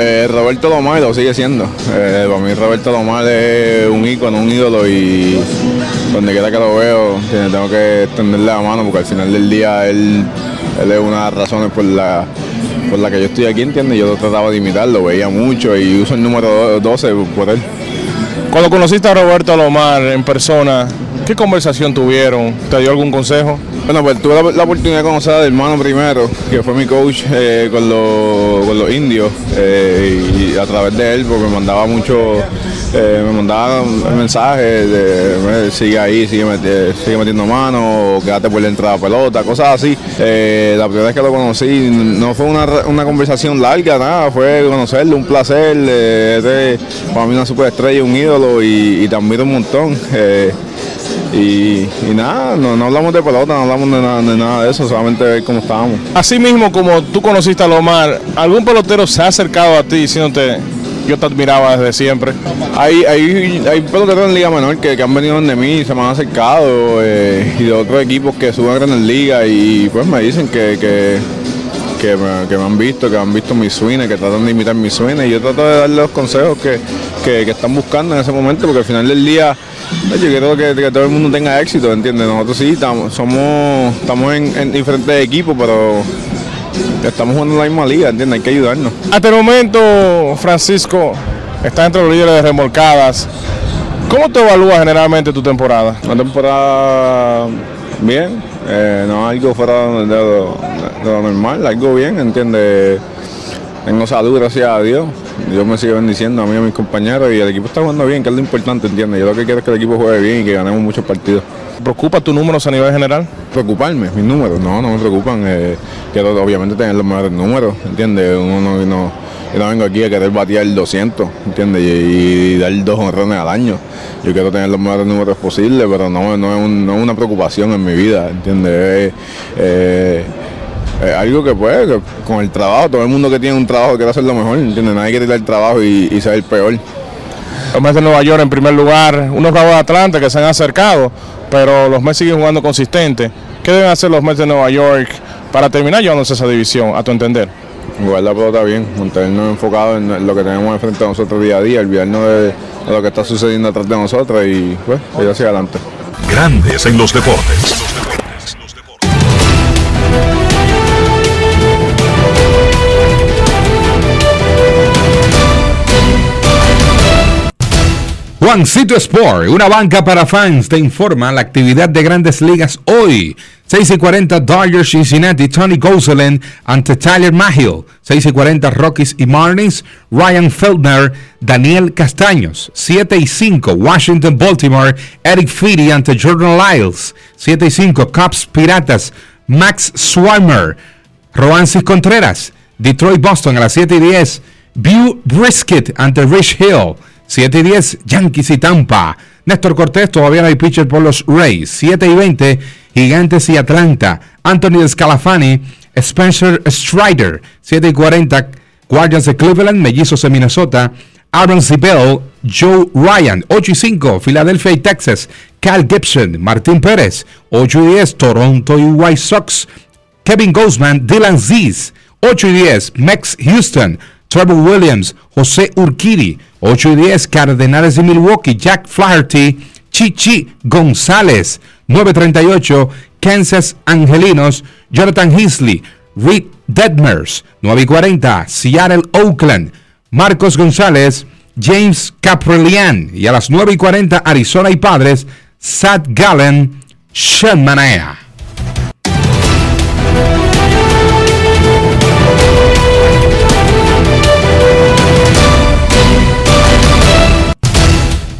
[SPEAKER 19] Eh, Roberto Lomar lo sigue siendo. Eh, para mí Roberto Lomar es un ícono, un ídolo y donde quiera que lo veo tengo que extenderle la mano porque al final del día él, es una de las razones por la, por la que yo estoy aquí, ¿entiendes? Yo trataba de imitarlo, veía mucho y uso el número 12 por él.
[SPEAKER 18] Cuando conociste a Roberto Lomar en persona, ¿qué conversación tuvieron? ¿Te dio algún consejo?
[SPEAKER 19] Bueno, pues tuve la, oportunidad de conocer al hermano primero, que fue mi coach eh, con, los, con los indios, eh, y a través de él, pues me mandaba mucho eh, me mandaban mensajes de "Eh, sigue ahí, sigue, meti- sigue metiendo mano, quédate por la entrada pelota, cosas así. La primera vez que lo conocí no fue una, una conversación larga, nada, fue conocerlo, un placer. eh, este, para mí una superestrella, un ídolo y, admiro un montón. Y, y nada, no, no hablamos de pelota, no hablamos de nada, de nada de eso, solamente ver cómo estábamos.
[SPEAKER 18] Así mismo como tú conociste a Lomar, ¿algún pelotero se ha acercado a ti diciéndote, yo te admiraba desde siempre?
[SPEAKER 19] Hay, hay, hay peloteros en Liga Menor que, que han venido donde mí, se me han acercado eh, y de otros equipos que suben a Grandes Ligas y pues me dicen que, que, que me, que me han visto, que han visto mis swings, que tratan de imitar mis swings y yo trato de darle los consejos que, que- que están buscando en ese momento porque al final del día pues, yo quiero que, que todo el mundo tenga éxito, ¿entiendes? Nosotros sí estamos, somos, estamos en, en diferentes equipos, pero estamos jugando en la misma liga, ¿entiendes? Hay que ayudarnos.
[SPEAKER 18] Hasta el momento, Francisco, estás entre los líderes de remolcadas. ¿Cómo te evalúas generalmente tu temporada?
[SPEAKER 19] Una temporada bien, eh, no algo fuera de lo, de lo normal, algo bien, ¿entiendes? Tengo salud, gracias a Dios. Dios me sigue bendiciendo a mí y a mis compañeros y el equipo está jugando bien, que es lo importante, ¿entiendes? Yo lo que quiero es que el equipo juegue bien y que ganemos muchos partidos.
[SPEAKER 18] ¿Preocupa tus números a nivel general?
[SPEAKER 19] Preocuparme, mis números, no, no me preocupan. eh, quiero obviamente tener los mejores números, ¿entiendes? Uno no, no- yo no vengo aquí a querer batear el 200, ¿entiendes? Y, y dar dos honrones al año. Yo quiero tener los mejores números posibles, pero no, no, es, un- no es una preocupación en mi vida, ¿entiendes? Es, eh, algo que que con el trabajo, todo el mundo que tiene un trabajo quiere hacer lo mejor, ¿entiendes? Nadie quiere tirar el trabajo y, y ser el peor.
[SPEAKER 18] Los Mets de Nueva York en primer lugar, unos Bravos de Atlanta que se han acercado, pero los Mets siguen jugando consistente. ¿Qué deben hacer los Mets de Nueva York para terminar llevándose esa división, a tu entender?
[SPEAKER 19] Jugar la pelota bien, mantenernos enfocados en lo que tenemos enfrente de nosotros día a día, olvidarnos de, de lo que está sucediendo atrás de nosotros y pues ir hacia adelante.
[SPEAKER 9] Grandes en los deportes.
[SPEAKER 2] Juancito Sport, una banca para fans, te informa la actividad de grandes ligas hoy. 6 y 40 Dodgers Cincinnati, Tony Gonsolin ante Tyler Mahill. 6 y 40 Rockies y Marlins, Ryan Feldner, Daniel Castaños. 7 y 5 Washington Baltimore, Eric Feedy ante Jordan Lyles. 7 y 5 Cubs Piratas, Max Swarmer, Roansis Contreras. Detroit Boston a las 7 y 10. View Brisket ante Rich Hill. 7 y 10, Yankees y Tampa. Néstor Cortés, todavía no hay pitcher por los Rays. 7 y 20, Gigantes y Atlanta. Anthony Scalafani, Spencer Strider. 7 y 40, Guardians de Cleveland, Mellizos de Minnesota. Aaron Zibel, Joe Ryan. 8 y 5, Filadelfia y Texas. Cal Gibson, Martín Pérez. 8 y 10, Toronto y White Sox. Kevin Goldsman, Dylan Ziz. 8 y 10, Mex Houston. Trevor Williams, José Urquidi, 8 y 10, Cardenales de Milwaukee, Jack Flaherty, Chichi González, 938, Kansas Angelinos, Jonathan Heasley, Rick Detmers, 9 y 40, Seattle Oakland, Marcos González, James Caprelian, y a las 9 y 40, Arizona y Padres, Sad Gallen, Sean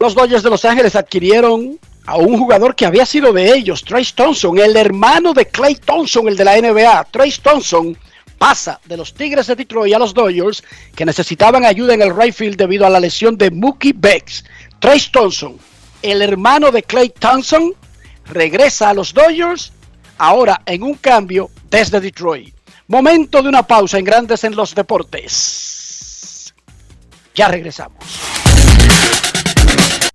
[SPEAKER 4] Los Dodgers de Los Ángeles adquirieron a un jugador que había sido de ellos, Trace Thompson, el hermano de Clay Thompson, el de la NBA. Trace Thompson pasa de los Tigres de Detroit a los Dodgers, que necesitaban ayuda en el right field debido a la lesión de Mookie Becks. Trace Thompson, el hermano de Clay Thompson, regresa a los Dodgers, ahora en un cambio desde Detroit. Momento de una pausa en Grandes en los Deportes. Ya regresamos.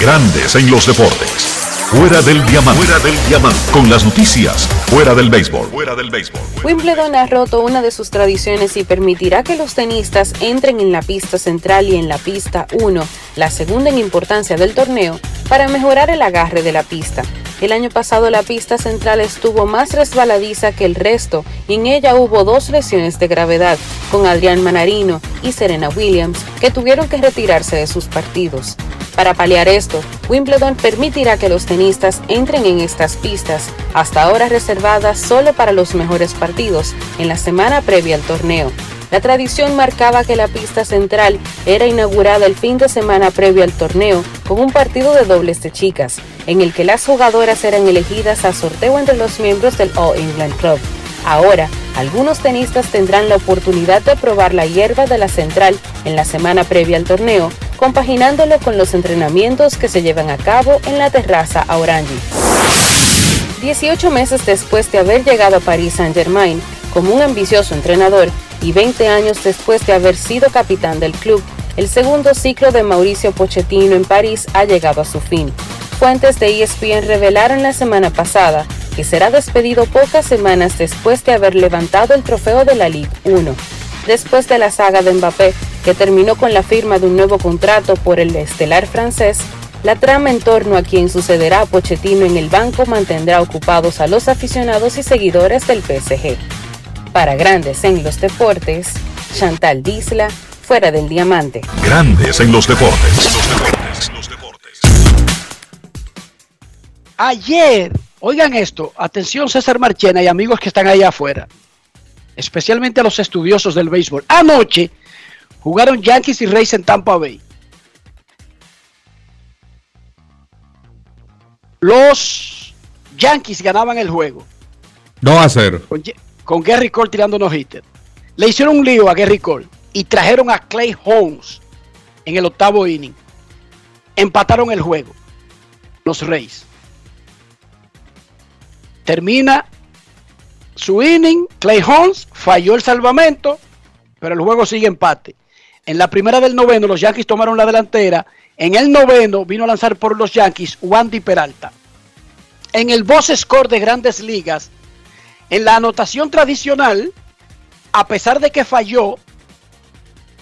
[SPEAKER 1] Grandes en los Deportes. Fuera del diamante. Fuera del diamante. Con las noticias. Fuera del béisbol. Fuera del béisbol.
[SPEAKER 20] Wimbledon ha roto una de sus tradiciones y permitirá que los tenistas entren en la pista central y en la pista 1, la segunda en importancia del torneo, para mejorar el agarre de la pista. El año pasado la pista central estuvo más resbaladiza que el resto y en ella hubo dos lesiones de gravedad, con Adrián Manarino y Serena Williams, que tuvieron que retirarse de sus partidos. Para paliar esto, Wimbledon permitirá que los tenistas entren en estas pistas, hasta ahora reservadas solo para los mejores partidos, en la semana previa al torneo. La tradición marcaba que la pista central era inaugurada el fin de semana previo al torneo con un partido de dobles de chicas, en el que las jugadoras eran elegidas a sorteo entre los miembros del All England Club. Ahora, algunos tenistas tendrán la oportunidad de probar la hierba de la central en la semana previa al torneo, compaginándolo con los entrenamientos que se llevan a cabo en la terraza Orangi. 18 meses después de haber llegado a París Saint-Germain como un ambicioso entrenador y 20 años después de haber sido capitán del club, el segundo ciclo de Mauricio Pochettino en París ha llegado a su fin. Fuentes de ESPN revelaron la semana pasada que será despedido pocas semanas después de haber levantado el trofeo de la Ligue 1. Después de la saga de Mbappé, que terminó con la firma de un nuevo contrato por el estelar francés, la trama en torno a quien sucederá a Pochettino en el banco mantendrá ocupados a los aficionados y seguidores del PSG. Para Grandes en los Deportes, Chantal Disla, fuera del diamante.
[SPEAKER 1] Grandes en los deportes.
[SPEAKER 4] Ayer, oigan esto, atención César Marchena y amigos que están allá afuera, especialmente a los estudiosos del béisbol. Anoche jugaron Yankees y Rays en Tampa Bay. Los Yankees ganaban el juego
[SPEAKER 2] 2 a 0.
[SPEAKER 4] con, Gary Cole tirando no hitter. Le hicieron un lío a Gary Cole y trajeron a Clay Holmes en el octavo inning. Empataron el juego. Los Reyes. Termina su inning. Clay Holmes falló el salvamento, pero el juego sigue empate. En la primera del noveno, los Yankees tomaron la delantera. En el noveno vino a lanzar por los Yankees Wandy Peralta. En el boss score de grandes ligas, en la anotación tradicional, a pesar de que falló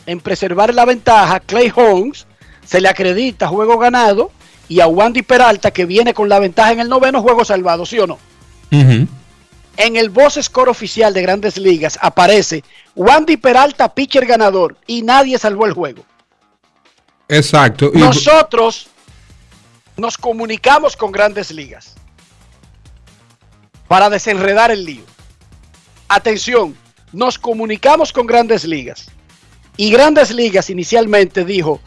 [SPEAKER 4] en preservar la ventaja, Clay Holmes se le acredita juego ganado y a Wandy Peralta que viene con la ventaja en el noveno juego salvado, ¿sí o no? En el boss score oficial de Grandes Ligas aparece Wandy Peralta pitcher ganador y nadie salvó el juego.
[SPEAKER 2] Exacto.
[SPEAKER 4] Y... Nosotros nos comunicamos con Grandes Ligas para desenredar el lío. Atención, nos comunicamos con Grandes Ligas y Grandes Ligas inicialmente dijo,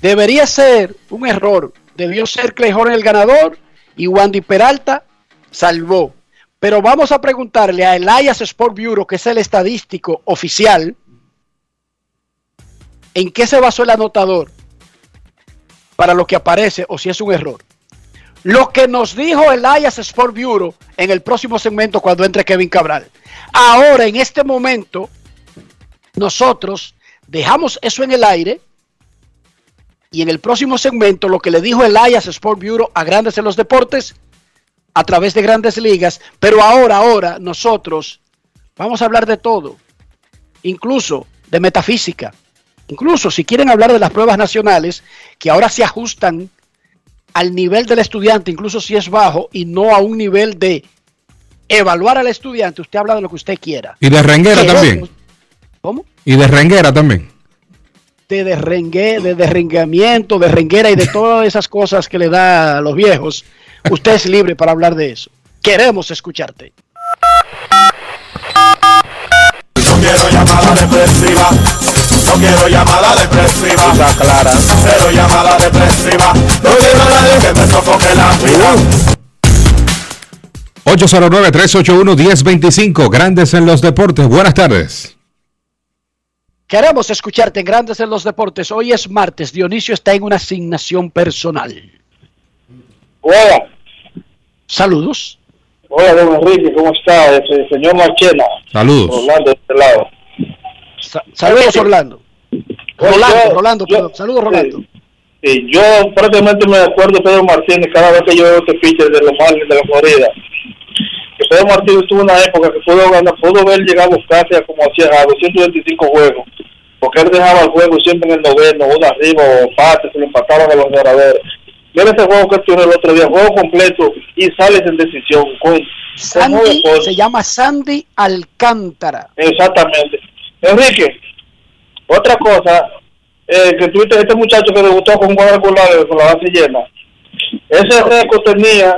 [SPEAKER 4] debería ser un error, debió ser Clay el ganador y Wandy Peralta salvó. Pero vamos a preguntarle a Elias Sport Bureau, que es el estadístico oficial, en qué se basó el anotador para lo que aparece o si es un error. Lo que nos dijo Elias Sport Bureau en el próximo segmento cuando entre Kevin Cabral. Ahora, en este momento, nosotros dejamos eso en el aire y en el próximo segmento lo que le dijo Elias Sport Bureau a Grandes en los Deportes a través de grandes ligas, pero ahora, ahora nosotros vamos a hablar de todo, incluso de metafísica, incluso si quieren hablar de las pruebas nacionales, que ahora se ajustan al nivel del estudiante, incluso si es bajo, y no a un nivel de evaluar al estudiante, usted habla de lo que usted quiera.
[SPEAKER 2] Y de renguera también.
[SPEAKER 4] ¿Cómo?
[SPEAKER 2] Y de renguera también.
[SPEAKER 4] De derrengue, de derrenguamiento, de renguera y de todas esas cosas que le da a los viejos. Usted es libre para hablar de eso. Queremos escucharte.
[SPEAKER 21] No quiero llamada depresiva. No quiero llamada depresiva.
[SPEAKER 22] Está clara.
[SPEAKER 21] Cero llamada depresiva. No quiero nadie que me sofoque la vida.
[SPEAKER 2] 809-381-1025. Grandes en los deportes. Buenas tardes.
[SPEAKER 4] Queremos escucharte en Grandes en los Deportes. Hoy es martes. Dionisio está en una asignación personal.
[SPEAKER 23] Hola.
[SPEAKER 4] Saludos.
[SPEAKER 23] Hola, don Enrique, ¿cómo está? Es el señor Marchena.
[SPEAKER 2] Saludos.
[SPEAKER 23] Orlando, de este lado.
[SPEAKER 4] Sa saludos, Orlando. Rolando, Rolando, perdón. Saludos, Rolando.
[SPEAKER 23] Sí, yo prácticamente me acuerdo de Pedro Martínez cada vez que yo veo este pitcher de los Marlins de la Florida. Que Pedro Martínez tuvo una época que pudo, ganar, pudo ver llegado casi a como hacía a 225 juegos. Porque él dejaba el juego siempre en el noveno, uno arriba o empate, se lo empataban a los ganadores. Mira ese juego que tuvo el otro día, juego completo y sales en decisión. Con,
[SPEAKER 4] Sandy, se llama Sandy Alcántara.
[SPEAKER 23] Exactamente. Enrique, otra cosa, eh, que tuviste este muchacho que debutó con cuadrangular con la base llena. Ese récord tenía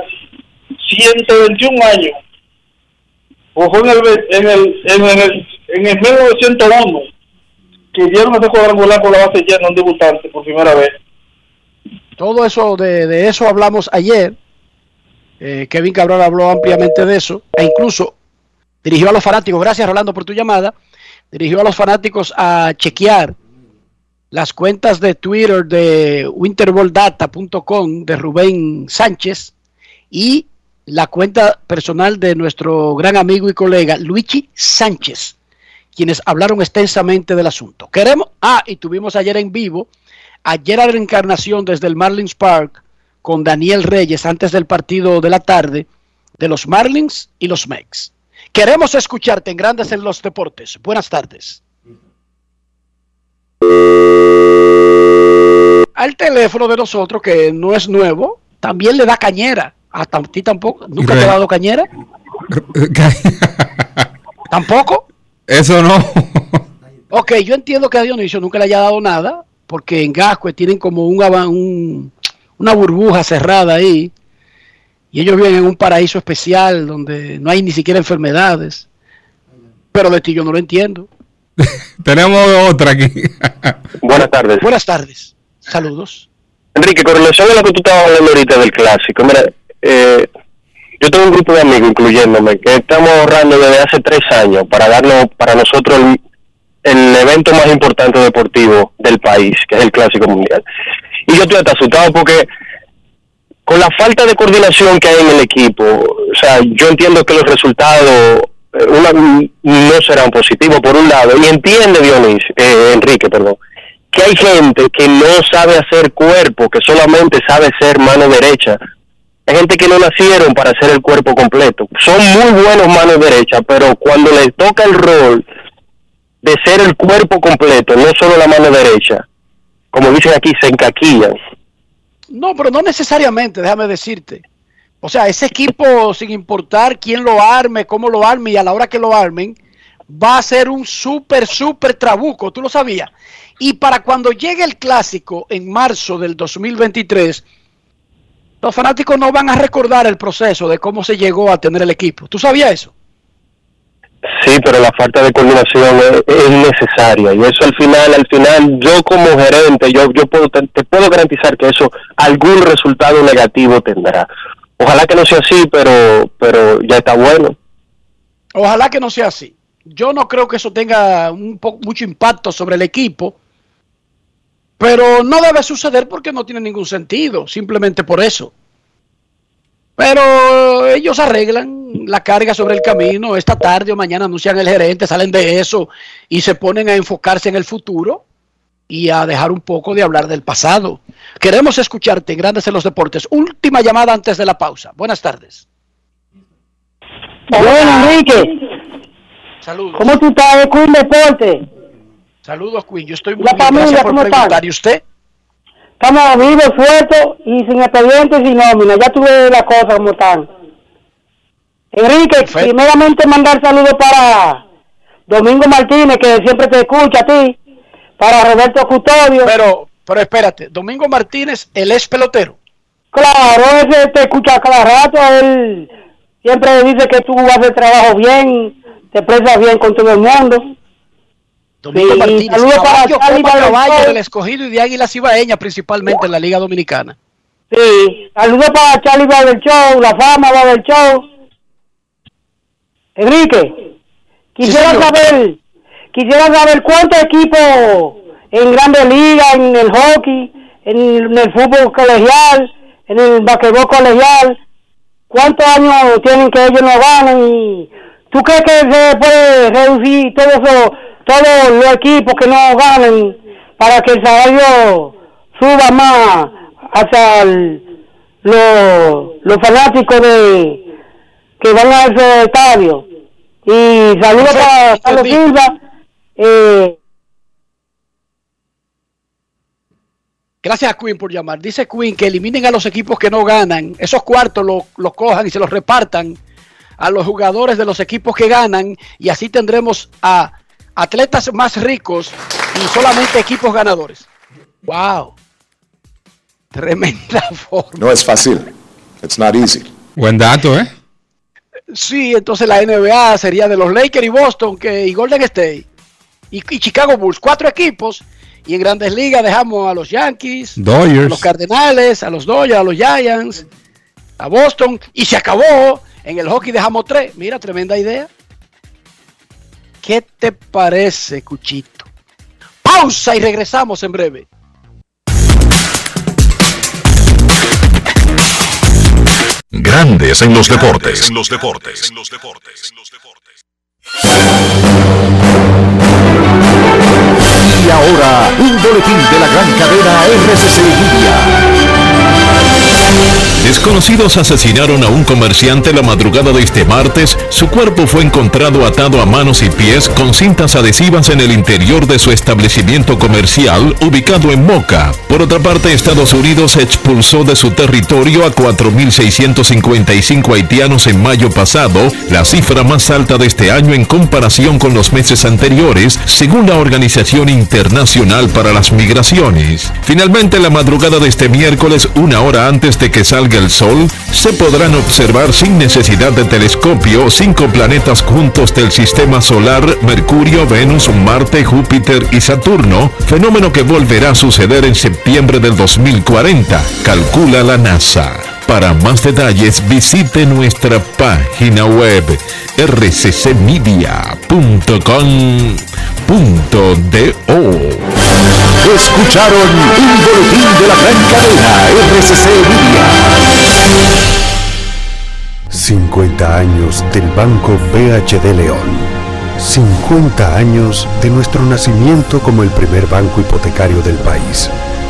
[SPEAKER 23] 121 años. Fue en el, en el, en el, en el 1901 que dieron ese cuadrangular con la base llena a un debutante por primera vez.
[SPEAKER 4] Todo eso, de, eso hablamos ayer. Eh, Kevin Cabral habló ampliamente de eso e incluso dirigió a los fanáticos, gracias Rolando por tu llamada, dirigió a los fanáticos a chequear las cuentas de Twitter de winterballdata.com de Rubén Sánchez y la cuenta personal de nuestro gran amigo y colega Luigi Sánchez, quienes hablaron extensamente del asunto. Queremos, ah, y tuvimos ayer en vivo ayer a la encarnación desde el Marlins Park con Daniel Reyes antes del partido de la tarde de los Marlins y los Mex. Queremos escucharte en Grandes en los Deportes. Buenas tardes. Al teléfono de nosotros, que no es nuevo, también le da cañera. A ti tampoco. ¿Nunca te ha dado cañera? ¿Tampoco?
[SPEAKER 2] Eso no.
[SPEAKER 4] ok, yo entiendo que a Dionisio nunca le haya dado nada, porque en Gascue tienen como un, un, una burbuja cerrada ahí y ellos viven en un paraíso especial donde no hay ni siquiera enfermedades. Pero de ti yo no lo entiendo.
[SPEAKER 2] Tenemos otra aquí.
[SPEAKER 23] Buenas tardes.
[SPEAKER 4] Buenas tardes. Saludos.
[SPEAKER 23] Enrique, con relación a lo que tú estabas hablando ahorita del clásico, mira, eh,
[SPEAKER 24] yo tengo un grupo de amigos, incluyéndome, que estamos ahorrando desde hace tres años para darnos para nosotros el, el evento más importante deportivo del país, que es el Clásico Mundial. Y yo estoy hasta asustado porque con la falta de coordinación que hay en el equipo, o sea, yo entiendo que los resultados eh, no serán positivos por un lado, y entiende Dionis, eh, Enrique, perdón, que hay gente que no sabe hacer cuerpo, que solamente sabe ser mano derecha. Hay gente que no nacieron para hacer el cuerpo completo. Son muy buenos manos derechas, pero cuando les toca el rol de ser el cuerpo completo, no solo la mano derecha, como dicen aquí, se encaquillan.
[SPEAKER 4] No, pero no necesariamente, déjame decirte. O sea, ese equipo, sin importar quién lo arme, cómo lo arme y a la hora que lo armen, va a ser un súper, súper trabuco. ¿Tú lo sabías? Y para cuando llegue el clásico en marzo del 2023, los fanáticos no van a recordar el proceso de cómo se llegó a tener el equipo. ¿Tú sabías eso?
[SPEAKER 24] Sí, pero la falta de coordinación es, es necesaria y eso al final, al final, yo como gerente, yo, yo puedo, te, te puedo garantizar que eso algún resultado negativo tendrá. Ojalá que no sea así, pero, pero ya está bueno.
[SPEAKER 4] Ojalá que no sea así. Yo no creo que eso tenga un mucho impacto sobre el equipo, pero no debe suceder porque no tiene ningún sentido, simplemente por eso. Pero ellos arreglan la carga sobre el camino, esta tarde o mañana anuncian el gerente, salen de eso y se ponen a enfocarse en el futuro y a dejar un poco de hablar del pasado. Queremos escucharte en Grandes en los Deportes. Última llamada antes de la pausa. Buenas tardes.
[SPEAKER 25] Bueno, Enrique.
[SPEAKER 4] Saludos.
[SPEAKER 25] ¿Cómo tú estás, Queen Deporte?
[SPEAKER 4] Saludos, Queen. Yo estoy muy
[SPEAKER 25] La
[SPEAKER 4] bien.
[SPEAKER 25] familia,
[SPEAKER 4] Gracias por
[SPEAKER 25] ¿cómo
[SPEAKER 4] preguntar.
[SPEAKER 25] están?
[SPEAKER 4] ¿Y usted?
[SPEAKER 25] Estamos vivos, sueltos y sin expedientes y sin nómina. Ya tuve las cosas como están. Enrique, primeramente mandar saludos para Domingo Martínez, que siempre te escucha a ti. Para Roberto Custodio.
[SPEAKER 4] Pero, pero espérate. Domingo Martínez, él es pelotero.
[SPEAKER 25] Claro, ese te escucha cada rato. Él siempre dice que tú haces el trabajo bien, te expresas bien con todo el mundo.
[SPEAKER 4] Domingo
[SPEAKER 25] Sí,
[SPEAKER 4] Martínez,
[SPEAKER 25] para
[SPEAKER 4] caballo,
[SPEAKER 25] Charlie
[SPEAKER 4] copa caballo del escogido y de Águilas Ibaeñas, principalmente en la Liga Dominicana.
[SPEAKER 25] Sí, saludos para Charlie Babel Show, la fama Babel Show. Enrique, quisiera saber, quisiera saber cuántos equipos en Grandes Ligas, en el hockey, en el fútbol colegial, en el basquetbol colegial, cuántos años tienen que ellos no ganan y tú crees que se puede reducir todo eso, todos los equipos que no ganan para que el salario suba más hacia el- los, los fanáticos de que van a esos estadios y saludos para Carlos Silva eh,
[SPEAKER 4] Gracias a Queen por llamar. Dice Queen que eliminen a los equipos que no ganan. Esos cuartos los los cojan y se los repartan a los jugadores de los equipos que ganan y así tendremos a atletas más ricos y solamente equipos ganadores. ¡Wow! Tremenda forma.
[SPEAKER 26] No es fácil. It's not easy.
[SPEAKER 2] Buen dato, ¿eh?
[SPEAKER 4] Sí, entonces la NBA sería de los Lakers y Boston que, y Golden State y, y Chicago Bulls, cuatro equipos. Y en grandes ligas dejamos a los Yankees,
[SPEAKER 2] Dodgers.
[SPEAKER 4] a los Cardenales, a los Dodgers, a los Giants, a Boston. Y se acabó. En el hockey dejamos tres. Mira, tremenda idea. ¿Qué te parece, Cuchito? Pausa y regresamos en breve.
[SPEAKER 9] Grandes en los deportes. En los deportes.
[SPEAKER 27] Y ahora, un boletín de la gran cadena RCC Libia.
[SPEAKER 28] Desconocidos asesinaron a un comerciante la madrugada de este martes. Su cuerpo fue encontrado atado a manos y pies con cintas adhesivas en el interior de su establecimiento comercial ubicado en Moca. Por otra parte, Estados Unidos expulsó de su territorio a 4.655 haitianos en mayo pasado, la cifra más alta de este año en comparación con los meses anteriores, según la Organización Internacional para las Migraciones. Finalmente, la madrugada de este miércoles, una hora antes de que salga sol, se podrán observar sin necesidad de telescopio cinco planetas juntos del sistema solar, Mercurio, Venus, Marte, Júpiter y Saturno, fenómeno que volverá a suceder en septiembre del 2040, calcula la NASA. Para más detalles visite nuestra página web rccmedia.com.do.
[SPEAKER 9] Escucharon un boletín de la gran cadena RCC Media.
[SPEAKER 27] 50 años del Banco BHD León. 50 años de nuestro nacimiento como el primer banco hipotecario del país,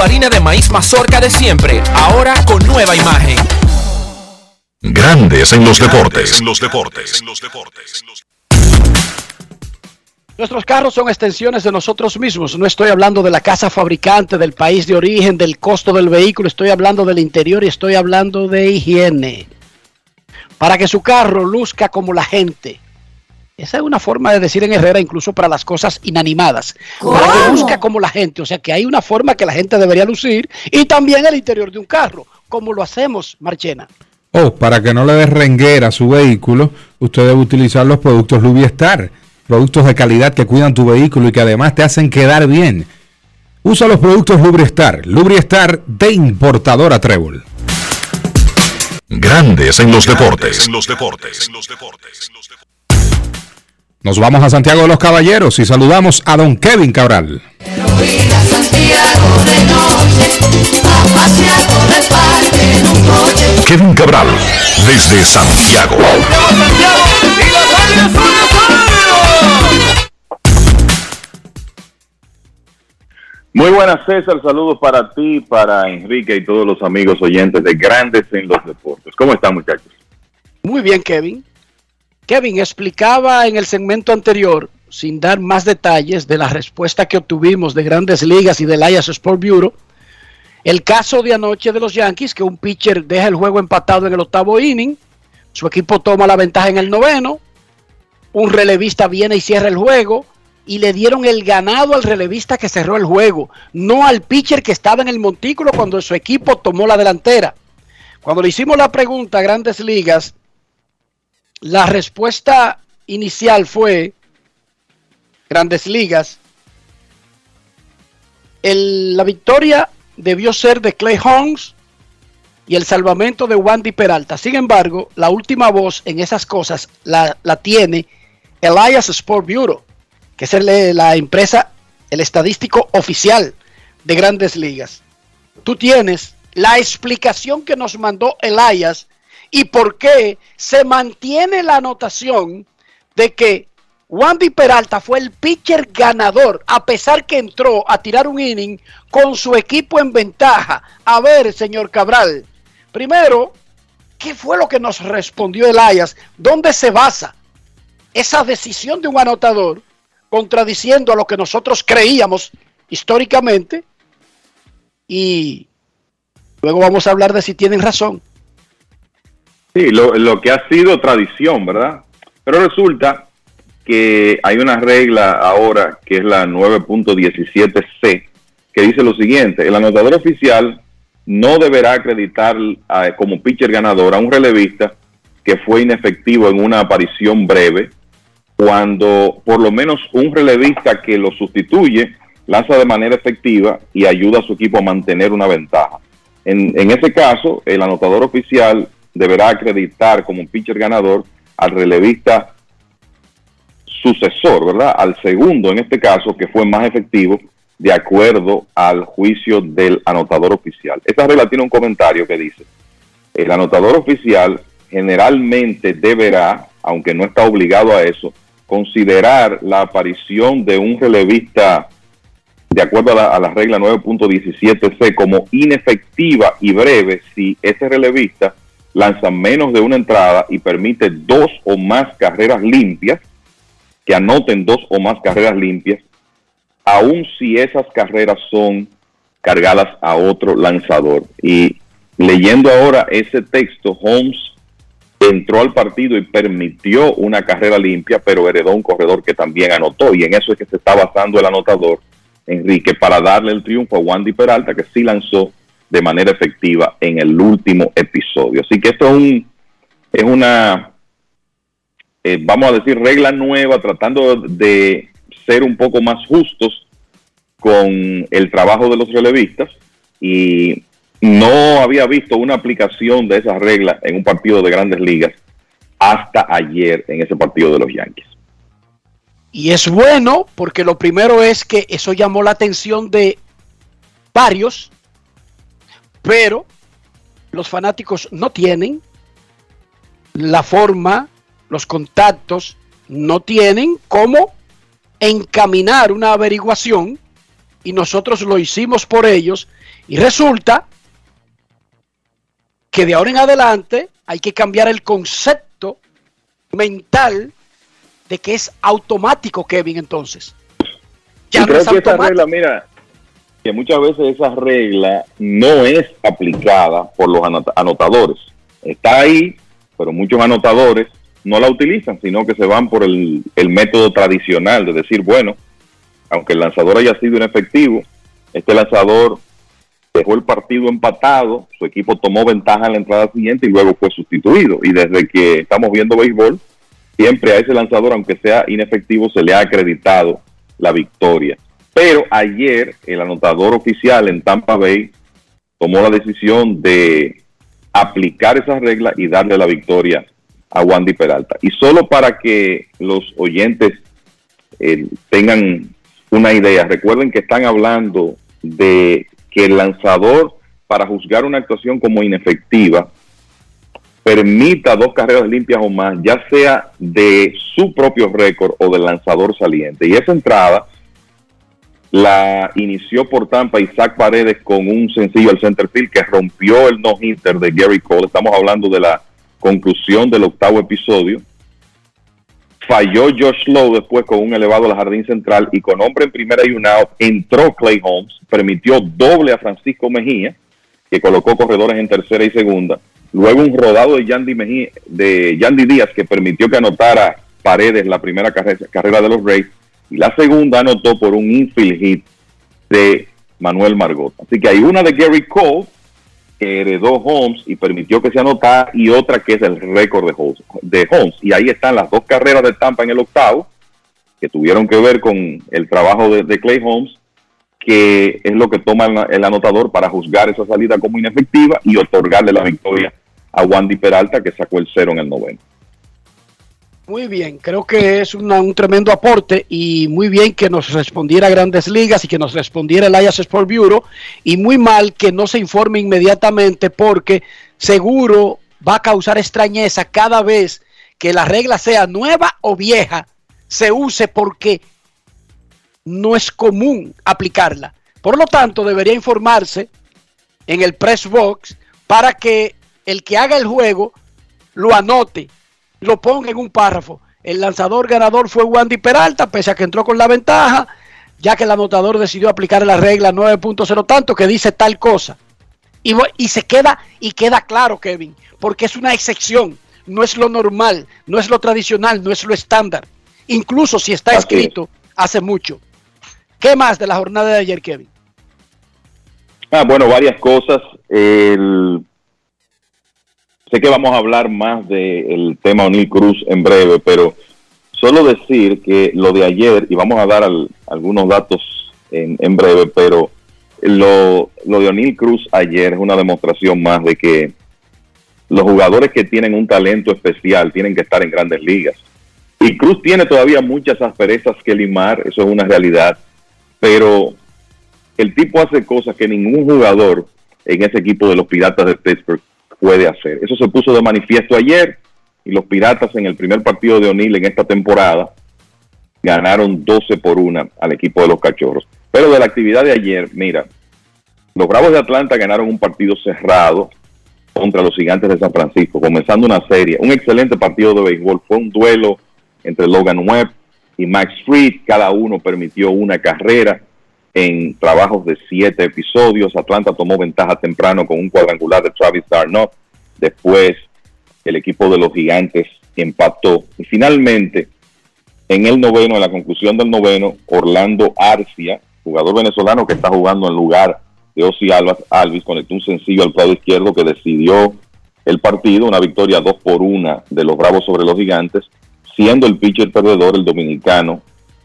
[SPEAKER 13] Tu
[SPEAKER 14] harina de maíz mazorca de siempre, ahora con nueva imagen.
[SPEAKER 9] Grandes en los deportes. los deportes.
[SPEAKER 4] Nuestros carros son extensiones de nosotros mismos. No estoy hablando de la casa fabricante, del país de origen, del costo del vehículo. Estoy hablando del interior y estoy hablando de higiene. Para que su carro luzca como la gente. Esa es una forma de decir en Herrera, incluso para las cosas inanimadas. Para que luzca como la gente. O sea que hay una forma que la gente debería lucir y también el interior de un carro. Como lo hacemos, Marchena.
[SPEAKER 2] Oh, para que no le dé renguera a su vehículo, usted debe utilizar los productos Lubiestar. Productos de calidad que cuidan tu vehículo y que además te hacen quedar bien. Usa los productos Lubriestar. Lubriestar de importadora Trébol.
[SPEAKER 9] Grandes en los deportes.
[SPEAKER 29] En los deportes.
[SPEAKER 2] Nos vamos a Santiago de los Caballeros y saludamos a don Kevin Cabral.
[SPEAKER 9] Kevin Cabral, desde Santiago.
[SPEAKER 30] Muy buenas, César. Saludos para ti, para Enrique y todos los amigos oyentes de Grandes en los Deportes. ¿Cómo están, muchachos?
[SPEAKER 4] Muy bien, Kevin. Kevin explicaba en el segmento anterior, sin dar más detalles de la respuesta que obtuvimos de Grandes Ligas y del Ayas Sport Bureau, el caso de anoche de los Yankees, que un pitcher deja el juego empatado en el octavo inning, su equipo toma la ventaja en el noveno, un relevista viene y cierra el juego, y le dieron el ganado al relevista que cerró el juego, no al pitcher que estaba en el montículo cuando su equipo tomó la delantera. Cuando le hicimos la pregunta a Grandes Ligas, la respuesta inicial fue Grandes Ligas. la victoria debió ser de Clay Holmes y el salvamento de Wandy Peralta. Sin embargo, la última voz en esas cosas la, tiene Elias Sport Bureau, que es la empresa, el estadístico oficial de grandes ligas. Tú tienes la explicación que nos mandó Elias y por qué se mantiene la anotación de que Wandy Peralta fue el pitcher ganador, a pesar que entró a tirar un inning con su equipo en ventaja. A ver, señor Cabral, primero, ¿qué fue lo que nos respondió el Ayas? ¿Dónde se basa esa decisión de un anotador contradiciendo a lo que nosotros creíamos históricamente? Y luego vamos a hablar de si tienen razón.
[SPEAKER 29] Sí, lo, lo que ha sido tradición, ¿verdad? Pero resulta que hay una regla ahora que es la 9.17c que dice lo siguiente, el anotador oficial no deberá acreditar como pitcher ganador a un relevista que fue inefectivo en una aparición breve cuando por lo menos un relevista que lo sustituye lanza de manera efectiva y ayuda a su equipo a mantener una ventaja. En, en ese caso, el anotador oficial deberá acreditar como pitcher ganador al relevista sucesor, ¿verdad? Al segundo, en este caso, que fue más efectivo de acuerdo al juicio del anotador oficial. Esta regla tiene un comentario que dice, el anotador oficial generalmente deberá, aunque no está obligado a eso, considerar la aparición de un relevista de acuerdo a la, a la regla 9.17c como inefectiva y breve si ese relevista lanza menos de una entrada y permite dos o más carreras limpias, que anoten dos o más carreras limpias, aun si esas carreras son cargadas a otro lanzador. Y leyendo ahora ese texto, Holmes entró al partido y permitió una carrera limpia, pero heredó un corredor que también anotó. Y en eso es que se está basando el anotador, Enrique, para darle el triunfo a Wandy Peralta, que sí lanzó de manera efectiva en el último episodio. Así que esto es, un, es una, eh, vamos a decir, regla nueva, tratando de ser un poco más justos con el trabajo de los relevistas y no había visto una aplicación de esa regla en un partido de grandes ligas hasta ayer en ese partido de los Yankees.
[SPEAKER 4] Y es bueno porque lo primero es que eso llamó la atención de varios, pero los fanáticos no tienen la forma, los contactos, no tienen cómo encaminar una averiguación y nosotros lo hicimos por ellos y resulta que de ahora en adelante hay que cambiar el concepto mental de que es automático, Kevin, entonces. Ya
[SPEAKER 29] y
[SPEAKER 4] no
[SPEAKER 29] creo
[SPEAKER 4] es
[SPEAKER 29] que esa
[SPEAKER 4] automático.
[SPEAKER 29] regla, mira, que muchas veces esa regla no es aplicada por los anota- anotadores. Está ahí, pero muchos anotadores no la utilizan, sino que se van por el, el método tradicional de decir, bueno, aunque el lanzador haya sido inefectivo, este lanzador dejó el partido empatado, su equipo tomó ventaja en la entrada siguiente y luego fue sustituido. Y desde que estamos viendo béisbol, siempre a ese lanzador, aunque sea inefectivo, se le ha acreditado la victoria. Pero ayer el anotador oficial en Tampa Bay tomó la decisión de aplicar esa regla y darle la victoria a Wandy Peralta. Y solo para que los oyentes eh, tengan una idea, recuerden que están hablando de que el lanzador para juzgar una actuación como inefectiva permita dos carreras limpias o más, ya sea de su propio récord o del lanzador saliente. Y esa entrada la inició por Tampa Isaac Paredes con un sencillo al center field que rompió el no-hitter de Gary Cole. Estamos hablando de la conclusión del octavo episodio. Falló Josh Lowe después con un elevado al jardín central y con hombre en primera y un out entró Clay Holmes, permitió doble a Francisco Mejía, que colocó corredores en tercera y segunda. Luego un rodado de Yandy, Mejía, de Yandy Díaz que permitió que anotara Paredes la primera carrera, carrera de los Rays y la segunda anotó por un infield hit de Manuel Margot. Así que hay una de Gary Cole que heredó Holmes y permitió que se anotara y otra que es el récord de Holmes. Y ahí están las dos carreras de Tampa en el octavo que tuvieron que ver con el trabajo de, de Clay Holmes que es lo que toma el, el anotador para juzgar esa salida como inefectiva y otorgarle la victoria a Wandy Peralta que sacó el cero en el noveno.
[SPEAKER 4] Muy bien, creo que es una- un tremendo aporte y muy bien que nos respondiera Grandes Ligas y que nos respondiera el Ayas Sport Bureau y muy mal que no se informe inmediatamente porque seguro va a causar extrañeza cada vez que la regla sea nueva o vieja, se use porque no es común aplicarla. Por lo tanto, debería informarse en el press box para que el que haga el juego lo anote, lo ponga en un párrafo. El lanzador ganador fue Wandy Peralta, pese a que entró con la ventaja, ya que el anotador decidió aplicar la regla 9.0 tanto que dice tal cosa. Y, y, se queda y queda claro, Kevin, porque es una excepción, no es lo normal, no es lo tradicional, no es lo estándar. Incluso si está escrito hace mucho. ¿Qué más de la jornada de ayer, Kevin?
[SPEAKER 29] Ah, bueno, varias cosas. El... Sé que vamos a hablar más del tema O'Neill Cruz en breve, pero solo decir que lo de ayer, y vamos a dar algunos datos en, en breve, pero lo, lo de O'Neill Cruz ayer es una demostración más de que los jugadores que tienen un talento especial tienen que estar en grandes ligas. Y Cruz tiene todavía muchas asperezas que limar, eso es una realidad, pero el tipo hace cosas que ningún jugador en ese equipo de los Piratas de Pittsburgh puede hacer. Eso se puso de manifiesto ayer y los Piratas en el primer partido de O'Neill en esta temporada ganaron 12 por 1 al equipo de los Cachorros. Pero de la actividad de ayer, mira, los Bravos de Atlanta ganaron un partido cerrado contra los Gigantes de San Francisco, comenzando una serie, un excelente partido de béisbol, fue un duelo entre Logan Webb y Max Fried, cada uno permitió una carrera en trabajos de siete episodios, Atlanta tomó ventaja temprano con un cuadrangular de Travis Darnot, después el equipo de los Gigantes empató. Y finalmente en el noveno, en la conclusión del noveno, Orlando Arcia, jugador venezolano que está jugando en lugar de Ozzy Alvis, conectó un sencillo al lado izquierdo que decidió el partido, una victoria 2 por 1 de los Bravos sobre los Gigantes, siendo el pitcher perdedor el dominicano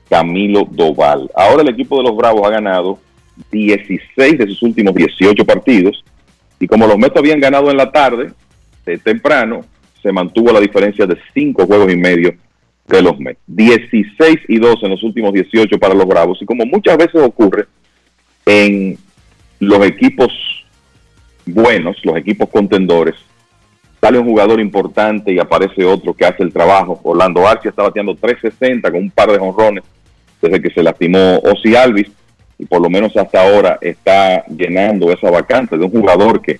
[SPEAKER 29] Camilo Doval. Ahora el equipo de los Bravos ha ganado 16 de sus últimos 18 partidos y como los Mets habían ganado en la tarde, de temprano, se mantuvo la diferencia de 5 juegos y medio de los Mets. 16 y 2 en los últimos 18 para los Bravos y como muchas veces ocurre en los equipos buenos, los equipos contendores, sale un jugador importante y aparece otro que hace el trabajo. Orlando Arcia está bateando 360 con un par de jonrones desde que se lastimó Ozzy Alvis y por lo menos hasta ahora está llenando esa vacante de un jugador que en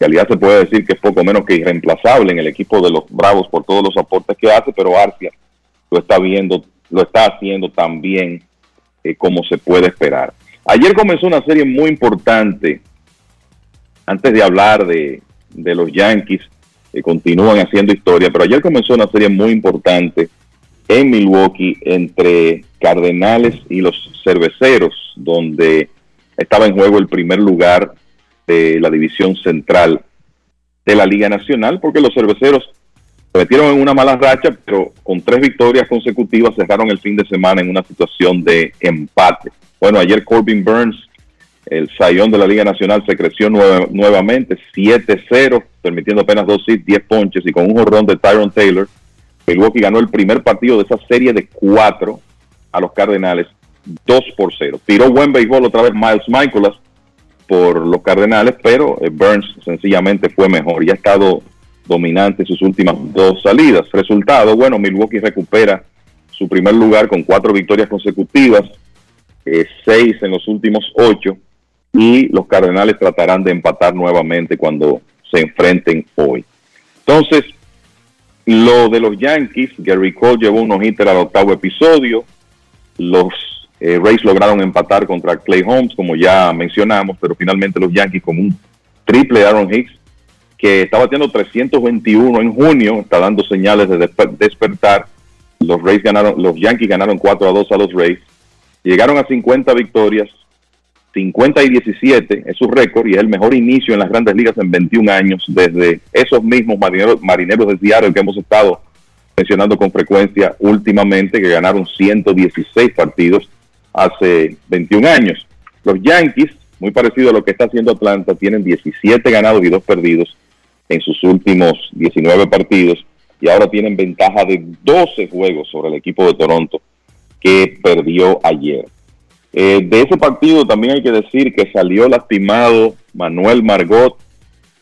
[SPEAKER 29] realidad se puede decir que es poco menos que irreemplazable en el equipo de los Bravos por todos los aportes que hace, pero Arcia lo está viendo, lo está haciendo tan bien eh, como se puede esperar. Ayer comenzó una serie muy importante, antes de hablar de, de los Yankees, que continúan haciendo historia, pero ayer comenzó una serie muy importante en Milwaukee entre Cardenales y los Cerveceros, donde estaba en juego el primer lugar de la división central de la Liga Nacional, porque los Cerveceros se metieron en una mala racha, pero con tres victorias consecutivas cerraron el fin de semana en una situación de empate. Bueno, ayer Corbin Burns el sayón de la Liga Nacional se creció nuevamente, 7-0, permitiendo apenas dos hits, 10 ponches y con un jorrón de Tyron Taylor. Milwaukee ganó el primer partido de esa serie de cuatro a los Cardenales, 2 por 0. Tiró buen béisbol otra vez Miles Michaelas por los Cardenales, pero eh, Burns sencillamente fue mejor y ha estado dominante sus últimas dos salidas. Resultado, bueno, Milwaukee recupera su primer lugar con cuatro victorias consecutivas, eh, seis en los últimos ocho y los Cardenales tratarán de empatar nuevamente cuando se enfrenten hoy. Entonces, lo de los Yankees, Gary Cole llevó unos hitter al octavo episodio, los eh, Rays lograron empatar contra Clay Holmes, como ya mencionamos, pero finalmente los Yankees con un triple Aaron Hicks, que está batiendo 321 en junio, está dando señales de despertar. Los Rays ganaron, los Yankees ganaron 4 a 2 a los Rays, llegaron a 50 victorias, 50 y 17 es su récord y es el mejor inicio en las grandes ligas en 21 años desde esos mismos marineros, marineros de Seattle que hemos estado mencionando con frecuencia últimamente, que ganaron 116 partidos hace 21 años. Los Yankees, muy parecido a lo que está haciendo Atlanta, tienen 17 ganados y 2 perdidos en sus últimos 19 partidos y ahora tienen ventaja de 12 juegos sobre el equipo de Toronto que perdió ayer. Eh, de ese partido también hay que decir que salió lastimado Manuel Margot,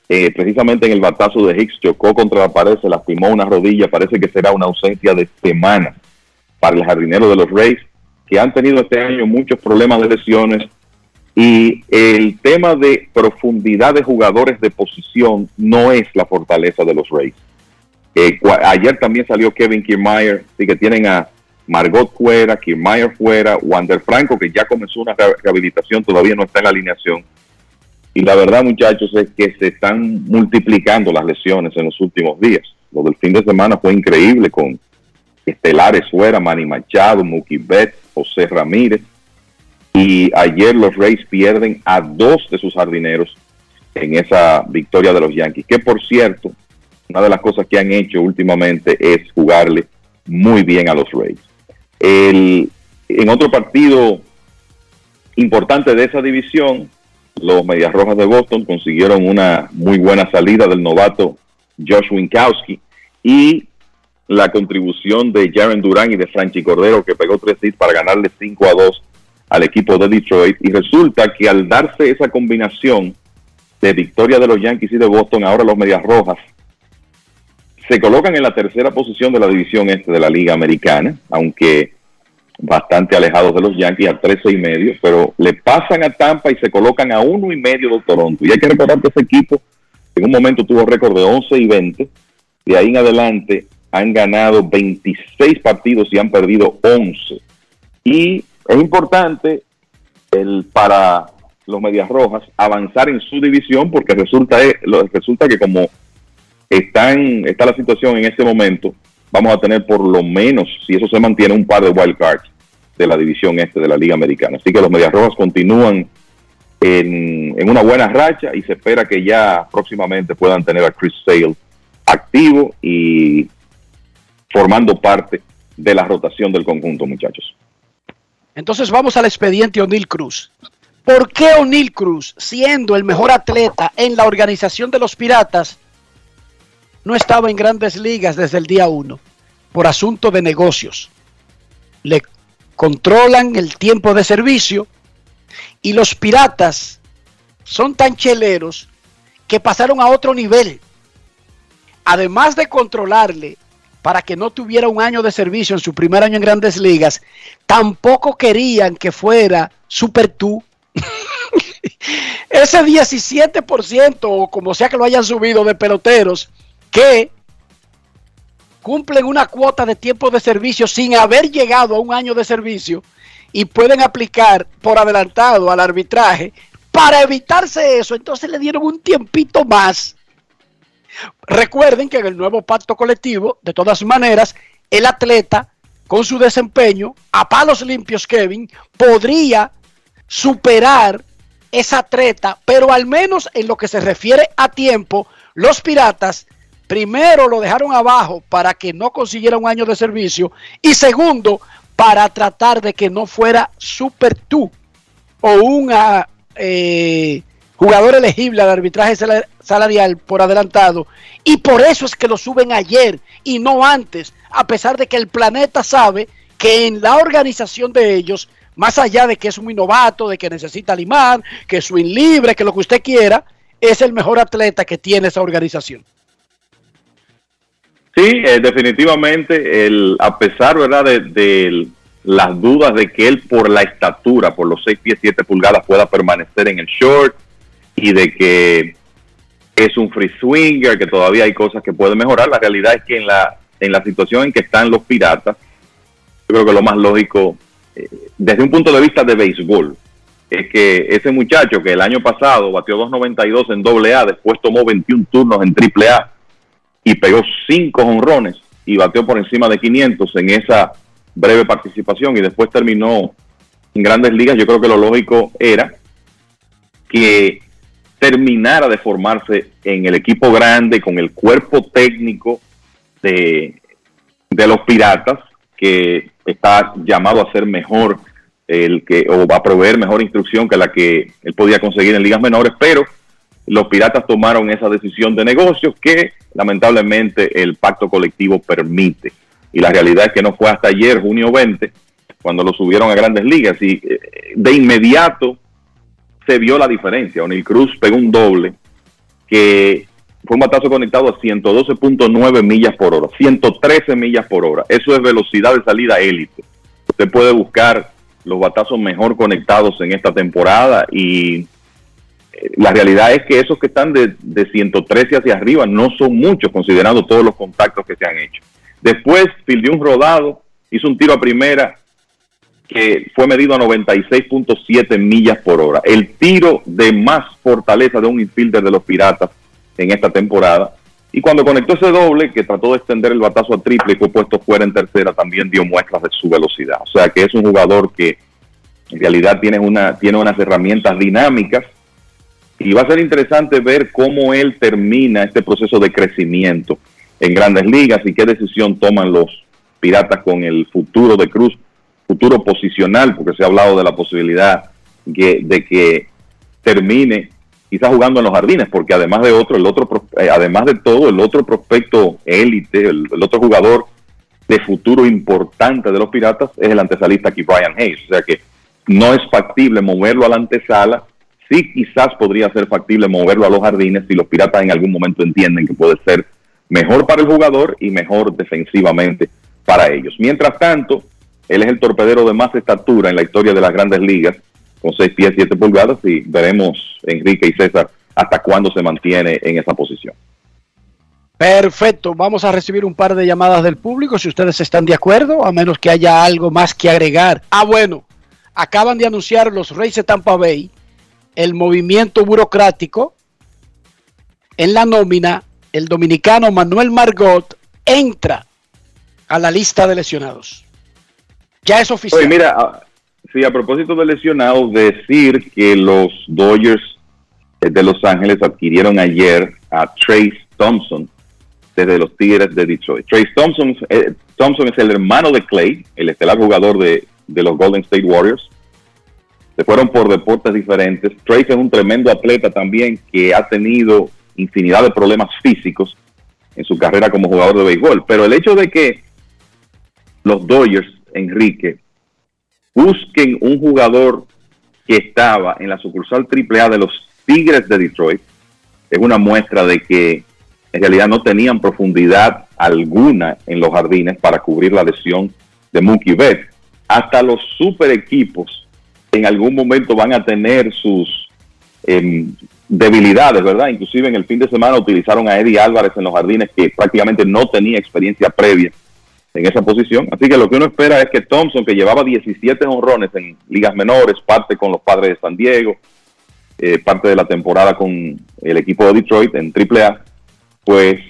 [SPEAKER 29] eh, precisamente en el batazo de Hicks, chocó contra la pared, se lastimó una rodilla, parece que será una ausencia de semana para el jardinero de los Rays, que han tenido este año muchos problemas de lesiones y el tema de profundidad de jugadores de posición no es la fortaleza de los Rays. Eh, ayer también salió Kevin Kiermaier, así que tienen a Margot fuera, Kiermaier fuera, Wander Franco, que ya comenzó una re- rehabilitación, todavía no está en la alineación. Y la verdad, muchachos, es que se están multiplicando las lesiones en los últimos días. Lo del fin de semana fue increíble con estelares fuera, Manny Machado, Mookie Betts, José Ramírez. Y ayer los Rays pierden a dos de sus jardineros en esa victoria de los Yankees. Que por cierto, una de las cosas que han hecho últimamente es jugarle muy bien a los Rays. El- en otro partido importante de esa división, los Medias Rojas de Boston consiguieron una muy buena salida del novato Josh Winkowski y la contribución de Jaren Durán y de Franchi Cordero que pegó tres hits para ganarle 5 a 2 al equipo de Detroit. Y resulta que al darse esa combinación de victoria de los Yankees y de Boston, ahora los Medias Rojas se colocan en la tercera posición de la división este de la Liga Americana, aunque bastante alejados de los Yankees a 13 y medio, pero le pasan a Tampa y se colocan a uno y medio de Toronto. Y hay que recordar que ese equipo en un momento tuvo récord de 11 y 20, y ahí en adelante han ganado 26 partidos y han perdido 11. Y es importante el, para los Medias Rojas avanzar en su división porque resulta, eh, resulta que como están, está la situación en este momento, vamos a tener por lo menos, si eso se mantiene, un par de wild cards de la división este de la Liga Americana. Así que los Medias Rojas continúan en, en una buena racha y se espera que ya próximamente puedan tener a Chris Sale activo y formando parte de la rotación del conjunto, muchachos.
[SPEAKER 4] Entonces vamos al expediente O'Neill Cruz. ¿Por qué O'Neill Cruz, siendo el mejor atleta en la organización de los Piratas, no estaba en grandes ligas desde el día uno? Por asunto de negocios. Le controlan el tiempo de servicio y los Piratas son tan cheleros que pasaron a otro nivel. Además de controlarle para que no tuviera un año de servicio en su primer año en grandes ligas, tampoco querían que fuera Super tú. Ese 17% o como sea que lo hayan subido de peloteros que cumplen una cuota de tiempo de servicio sin haber llegado a un año de servicio y pueden aplicar por adelantado al arbitraje. Para evitarse eso, entonces le dieron un tiempito más. Recuerden que en el nuevo pacto colectivo, de todas maneras, el atleta, con su desempeño, a palos limpios, Kevin, podría superar esa treta, pero al menos en lo que se refiere a tiempo, los piratas primero lo dejaron abajo para que no consiguiera un año de servicio y segundo, para tratar de que no fuera super tú o un ah, eh, jugador elegible al arbitraje sala- salarial por adelantado. Y por eso es que lo suben ayer y no antes, a pesar de que el planeta sabe que en la organización de ellos, más allá de que es muy novato, de que necesita limar, que es libre, que lo que usted quiera, es el mejor atleta que tiene esa organización.
[SPEAKER 29] Sí, eh, definitivamente, el, a pesar ¿verdad? De, de las dudas de que él por la estatura, por los 6 pies 7 pulgadas, pueda permanecer en el short y de que es un free swinger, que todavía hay cosas que puede mejorar, la realidad es que en la, en la situación en que están los piratas, yo creo que lo más lógico, eh, desde un punto de vista de béisbol, es que ese muchacho que el año pasado batió 2.92 en doble A, después tomó 21 turnos en triple A y pegó 5 honrones y bateó por encima de 500 en esa breve participación y después terminó en grandes ligas, yo creo que lo lógico era que terminara de formarse en el equipo grande con el cuerpo técnico de, de los piratas que está llamado a ser mejor el que o va a proveer mejor instrucción que la que él podía conseguir en ligas menores, pero los piratas tomaron esa decisión de negocios que lamentablemente el pacto colectivo permite. Y la realidad es que no fue hasta ayer, junio 20, cuando lo subieron a grandes ligas y eh, de inmediato se vio la diferencia. O'Neill Cruz pegó un doble que fue un batazo conectado a 112.9 millas por hora, 113 millas por hora. Eso es velocidad de salida élite. Usted puede buscar los batazos mejor conectados en esta temporada y la realidad es que esos que están de, de 113 hacia arriba no son muchos considerando todos los contactos que se han hecho. Después fildeó un rodado, hizo un tiro a primera que fue medido a 96.7 millas por hora. El tiro de más fortaleza de un infielder de los Piratas en esta temporada. Y cuando conectó ese doble, que trató de extender el batazo a triple y fue puesto fuera en tercera, también dio muestras de su velocidad. O sea que es un jugador que en realidad tiene, una, tiene unas herramientas dinámicas y va a ser interesante ver cómo él termina este proceso de crecimiento en grandes ligas y qué decisión toman los Piratas con el futuro de Cruz futuro posicional, porque se ha hablado de la posibilidad de que termine quizás jugando en los jardines, porque además de otro, el otro, eh, además de todo, el otro prospecto élite, el, otro jugador de futuro importante de los Piratas es el antesalista aquí Brian Hayes, o sea que no es factible moverlo a la antesala, sí quizás podría ser factible moverlo a los jardines si los Piratas en algún momento entienden que puede ser mejor para el jugador y mejor defensivamente para ellos. Mientras tanto, él es el torpedero de más estatura en la historia de las grandes ligas, con 6 pies 7 pulgadas, y veremos, Enrique y César, hasta cuándo se mantiene en esa posición.
[SPEAKER 4] Perfecto, vamos a recibir un par de llamadas del público, si ustedes están de acuerdo, a menos que haya algo más que agregar. Ah, bueno, acaban de anunciar los Reyes de Tampa Bay el movimiento burocrático en la nómina, el dominicano Manuel Margot entra a la lista de lesionados. Ya es oficial.
[SPEAKER 29] Mira, ah, sí, a propósito de lesionados, decir que los Dodgers de Los Ángeles adquirieron ayer a Trace Thompson desde los Tigres de Detroit. Trace Thompson, eh, Thompson es el hermano de Clay, el estelar jugador de, de los Golden State Warriors. Se fueron por deportes diferentes. Trace es un tremendo atleta también que ha tenido infinidad de problemas físicos en su carrera como jugador de béisbol. Pero el hecho de que los Dodgers Enrique, busquen un jugador que estaba en la sucursal AAA de los Tigres de Detroit, es una muestra de que en realidad no tenían profundidad alguna en los jardines para cubrir la lesión de Mookie Betts. Hasta los super equipos en algún momento van a tener sus em, debilidades, ¿verdad? Inclusive en el fin de semana utilizaron a Eddie Álvarez en los jardines que prácticamente no tenía experiencia previa en esa posición. Así que lo que uno espera es que Thompson, que llevaba 17 honrones en ligas menores, parte con los padres de San Diego, eh, parte de la temporada con el equipo de Detroit en AAA, pues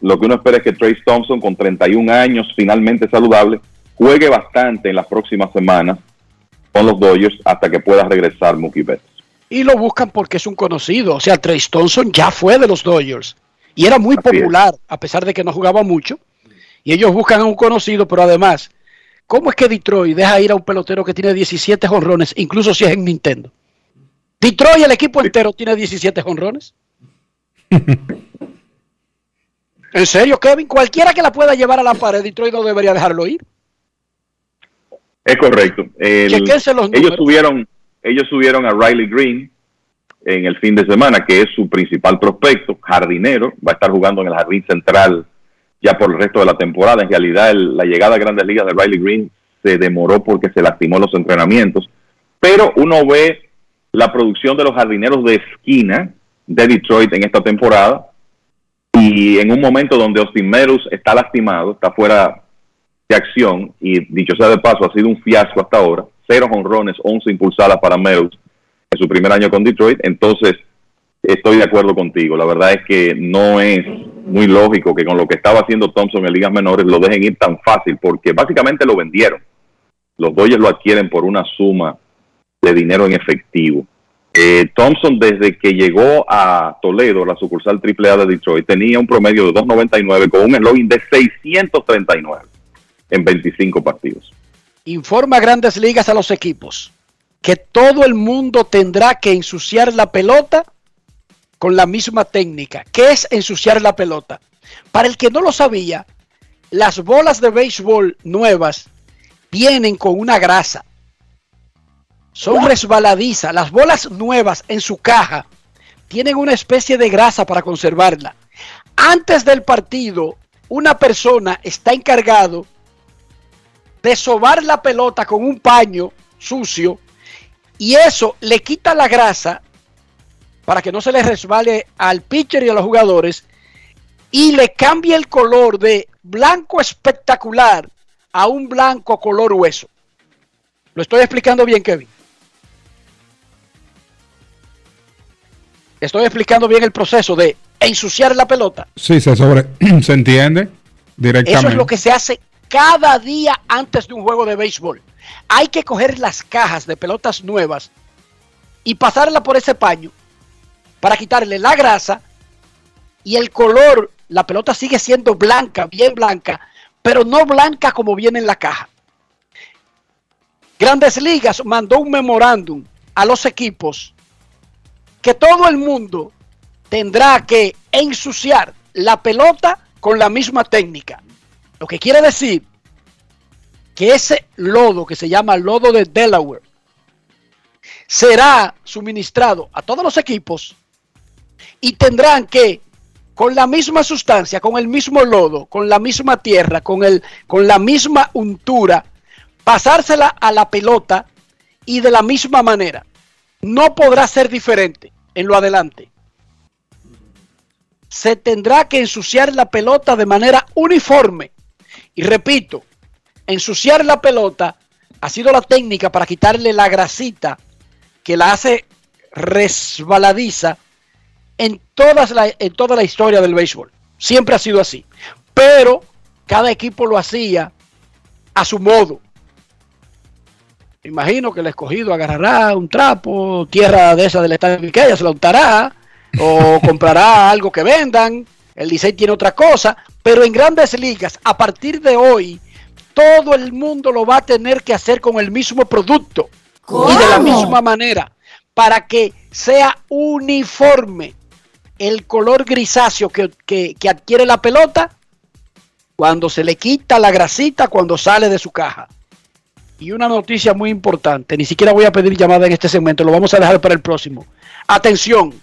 [SPEAKER 29] lo que uno espera es que Trace Thompson, con 31 años, finalmente saludable, juegue bastante en las próximas semanas con los Dodgers hasta que pueda regresar Mookie Betts.
[SPEAKER 4] Y lo buscan porque es un conocido. O sea, Trace Thompson ya fue de los Dodgers y era muy popular, a pesar de que no jugaba mucho y ellos buscan a un conocido, pero además, ¿cómo es que Detroit deja ir a un pelotero que tiene 17 jonrones, incluso si es en Nintendo? Detroit, el equipo entero, tiene 17 jonrones. ¿En serio, Kevin? Cualquiera que la pueda llevar a la pared, Detroit no debería dejarlo ir.
[SPEAKER 29] Es correcto. ellos subieron, ellos subieron a Riley Green en el fin de semana, que es su principal prospecto, jardinero, va a estar jugando en el jardín central ya por el resto de la temporada. En realidad, la llegada a grandes ligas de Riley Green se demoró porque se lastimó los entrenamientos. Pero uno ve la producción de los jardineros de esquina de Detroit en esta temporada. Y en un momento donde Austin Meadows está lastimado, está fuera de acción, y dicho sea de paso, ha sido un fiasco hasta ahora. Cero honrones, 11 impulsadas para Meadows en su primer año con Detroit. Entonces, estoy de acuerdo contigo. La verdad es que no es muy lógico que con lo que estaba haciendo Thompson en ligas menores lo dejen ir tan fácil, porque básicamente lo vendieron. Los Dodgers lo adquieren por una suma de dinero en efectivo. Eh, Thompson, desde que llegó a Toledo, la sucursal AAA de Detroit, tenía un promedio de 2.99 con un eslogan de 639 en 25 partidos.
[SPEAKER 4] Informa Grandes Ligas a los equipos que todo el mundo tendrá que ensuciar la pelota con la misma técnica, que es ensuciar la pelota. Para el que no lo sabía, las bolas de béisbol nuevas vienen con una grasa. Son resbaladizas. Las bolas nuevas en su caja tienen una especie de grasa para conservarla. antes del partido, una persona está encargado de sobar la pelota con un paño sucio y eso le quita la grasa para que no se le resbale al pitcher y a los jugadores y le cambia el color de blanco espectacular a un blanco color hueso. ¿Lo estoy explicando bien, Kevin? Estoy explicando bien el proceso de ensuciar la pelota.
[SPEAKER 2] Sí, se, sobre, se entiende directamente.
[SPEAKER 4] Eso es lo que se hace cada día antes de un juego de béisbol. Hay que coger las cajas de pelotas nuevas y pasarla por ese paño para quitarle la grasa y el color. La pelota sigue siendo blanca, bien blanca, pero no blanca como viene en la caja. Grandes Ligas mandó un memorándum a los equipos que todo el mundo tendrá que ensuciar la pelota con la misma técnica. Lo que quiere decir que ese lodo que se llama lodo de Delaware será suministrado a todos los equipos y tendrán que con la misma sustancia, con el mismo lodo, con la misma tierra, con, el, con la misma untura, pasársela a la pelota y de la misma manera. No podrá ser diferente en lo adelante. Se tendrá que ensuciar la pelota de manera uniforme. Y repito, ensuciar la pelota ha sido la técnica para quitarle la grasita que la hace resbaladiza en, todas la, en toda la historia del béisbol. Siempre ha sido así. Pero cada equipo lo hacía a su modo. Imagino que el escogido agarrará un trapo, tierra de esa del estado de Viqueya, se la untará, o comprará algo que vendan. El Licey tiene otra cosa, pero en grandes ligas, a partir de hoy, todo el mundo lo va a tener que hacer con el mismo producto y de la misma manera para que sea uniforme el color grisáceo que, que, que, adquiere la pelota cuando se le quita la grasita cuando sale de su caja. Y una noticia muy importante, ni siquiera voy a pedir llamada en este segmento, lo vamos a dejar para el próximo. Atención,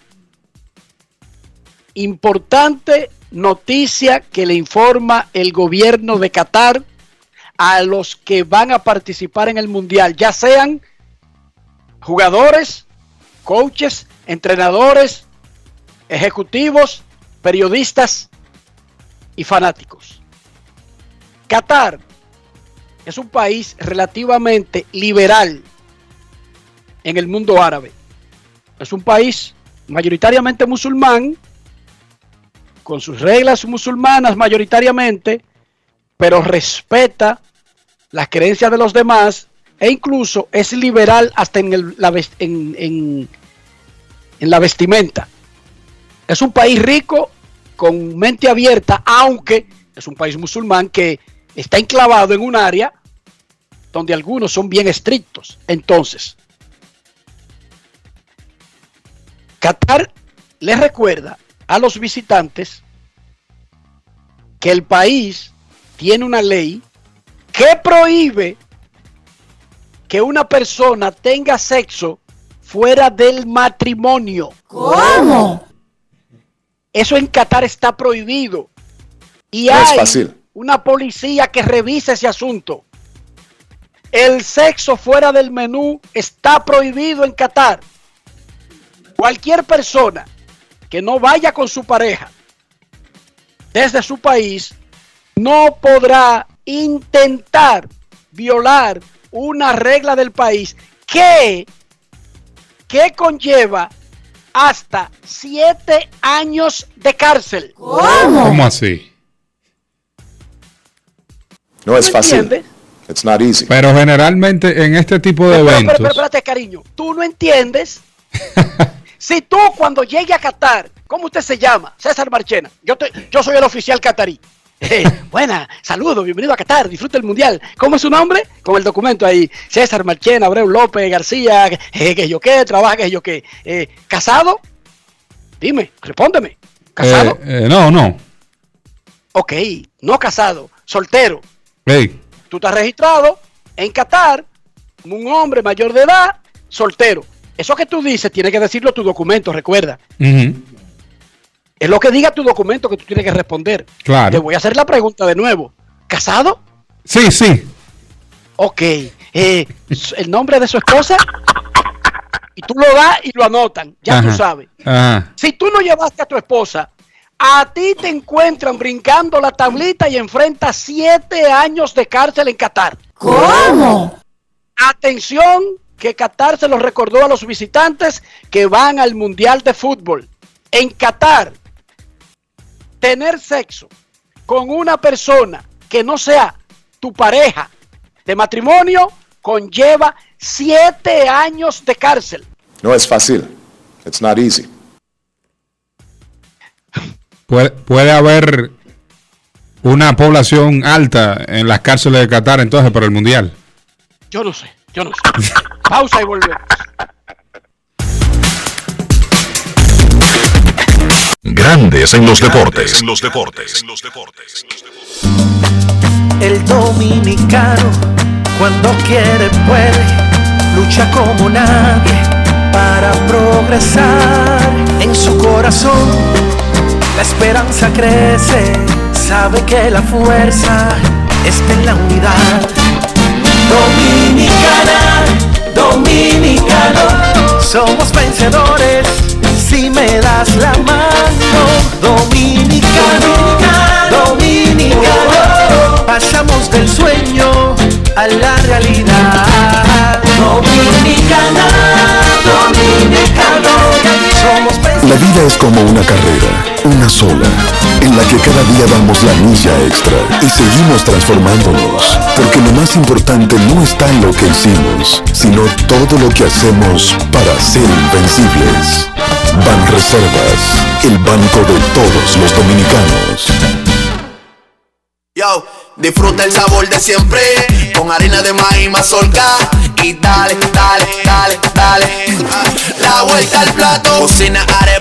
[SPEAKER 4] importante noticia que le informa el gobierno de Qatar a los que van a participar en el Mundial, ya sean jugadores, coaches, entrenadores, ejecutivos, periodistas y fanáticos. Qatar es un país relativamente liberal en el mundo árabe. Es un país mayoritariamente musulmán, con sus reglas musulmanas mayoritariamente, pero respeta las creencias de los demás e incluso es liberal hasta en, la, la vestimenta. Es un país rico con mente abierta, aunque es un país musulmán que está enclavado en un área donde algunos son bien estrictos. Entonces, Qatar les recuerda a los visitantes que el país tiene una ley que prohíbe que una persona tenga sexo fuera del matrimonio.
[SPEAKER 26] ¿Cómo?
[SPEAKER 4] Eso en Qatar está prohibido. Y no hay es fácil. una policía que revise ese asunto. El sexo fuera del menú está prohibido en Qatar. Cualquier persona que no vaya con su pareja desde su país no podrá intentar violar una regla del país que, que conlleva hasta siete años de cárcel.
[SPEAKER 2] ¿Cómo? ¿Cómo así?
[SPEAKER 26] No es fácil. Entiendes? It's not easy.
[SPEAKER 2] Pero generalmente en este tipo de
[SPEAKER 4] pero,
[SPEAKER 2] eventos.
[SPEAKER 4] Pero, pero, espérate, cariño. Tú no entiendes. si tú cuando llegue a Qatar, ¿cómo usted se llama? César Marchena. Yo, te, yo soy el oficial catarí. Eh, buena, saludos, bienvenido a Qatar, disfruta el mundial. ¿Cómo es su nombre? Con el documento ahí. César Marchena, Abreu López, García, eh, que yo qué, trabaja que yo qué. Eh, ¿Casado? Dime, respóndeme. ¿Casado?
[SPEAKER 2] Eh, no, no.
[SPEAKER 4] Ok, no casado, soltero.
[SPEAKER 2] Hey.
[SPEAKER 4] Tú estás registrado en Qatar, un hombre mayor de edad, soltero. Eso que tú dices tiene que decirlo tu documento, recuerda.
[SPEAKER 2] Uh -huh.
[SPEAKER 4] Es lo que diga tu documento que tú tienes que responder.
[SPEAKER 2] Claro.
[SPEAKER 4] Te voy a hacer la pregunta de nuevo. ¿Casado?
[SPEAKER 2] Sí, sí.
[SPEAKER 4] Ok. Eh, ¿El nombre de su esposa? Y tú lo das y lo anotan. Ya tú sabes.
[SPEAKER 2] Ajá.
[SPEAKER 4] Si tú no llevaste a tu esposa, a ti te encuentran brincando la tablita y enfrentas siete años de cárcel en Qatar.
[SPEAKER 31] ¿Cómo?
[SPEAKER 4] Atención, que Qatar se lo recordó a los visitantes que van al Mundial de Fútbol. En Qatar, tener sexo con una persona que no sea tu pareja de matrimonio conlleva siete años de cárcel.
[SPEAKER 26] No es fácil. It's not easy.
[SPEAKER 2] Puede, puede haber una población alta en las cárceles de Qatar entonces para el Mundial.
[SPEAKER 4] Yo no sé, yo no sé. Pausa y volvemos.
[SPEAKER 9] Grandes en los deportes.
[SPEAKER 32] los deportes. los deportes.
[SPEAKER 33] El dominicano, cuando quiere, puede, lucha como nadie para progresar. En su corazón, la esperanza crece, sabe que la fuerza está en la unidad. Dominicana, dominicano, somos vencedores si me das la mano. Dominicano, dominicano, pasamos del sueño a la realidad. Dominicana, dominicano, somos
[SPEAKER 27] La vida es como una carrera, una sola, en la que cada día damos la milla extra y seguimos transformándonos, porque lo más importante no está en lo que hicimos, sino todo lo que hacemos para ser invencibles. Ban Reservas, el banco de todos los dominicanos.
[SPEAKER 13] Yo, disfruta el sabor de siempre con harina de maíz mazorca y dale, dale, dale, dale. Ah, La vuelta al plato, cocina arepa,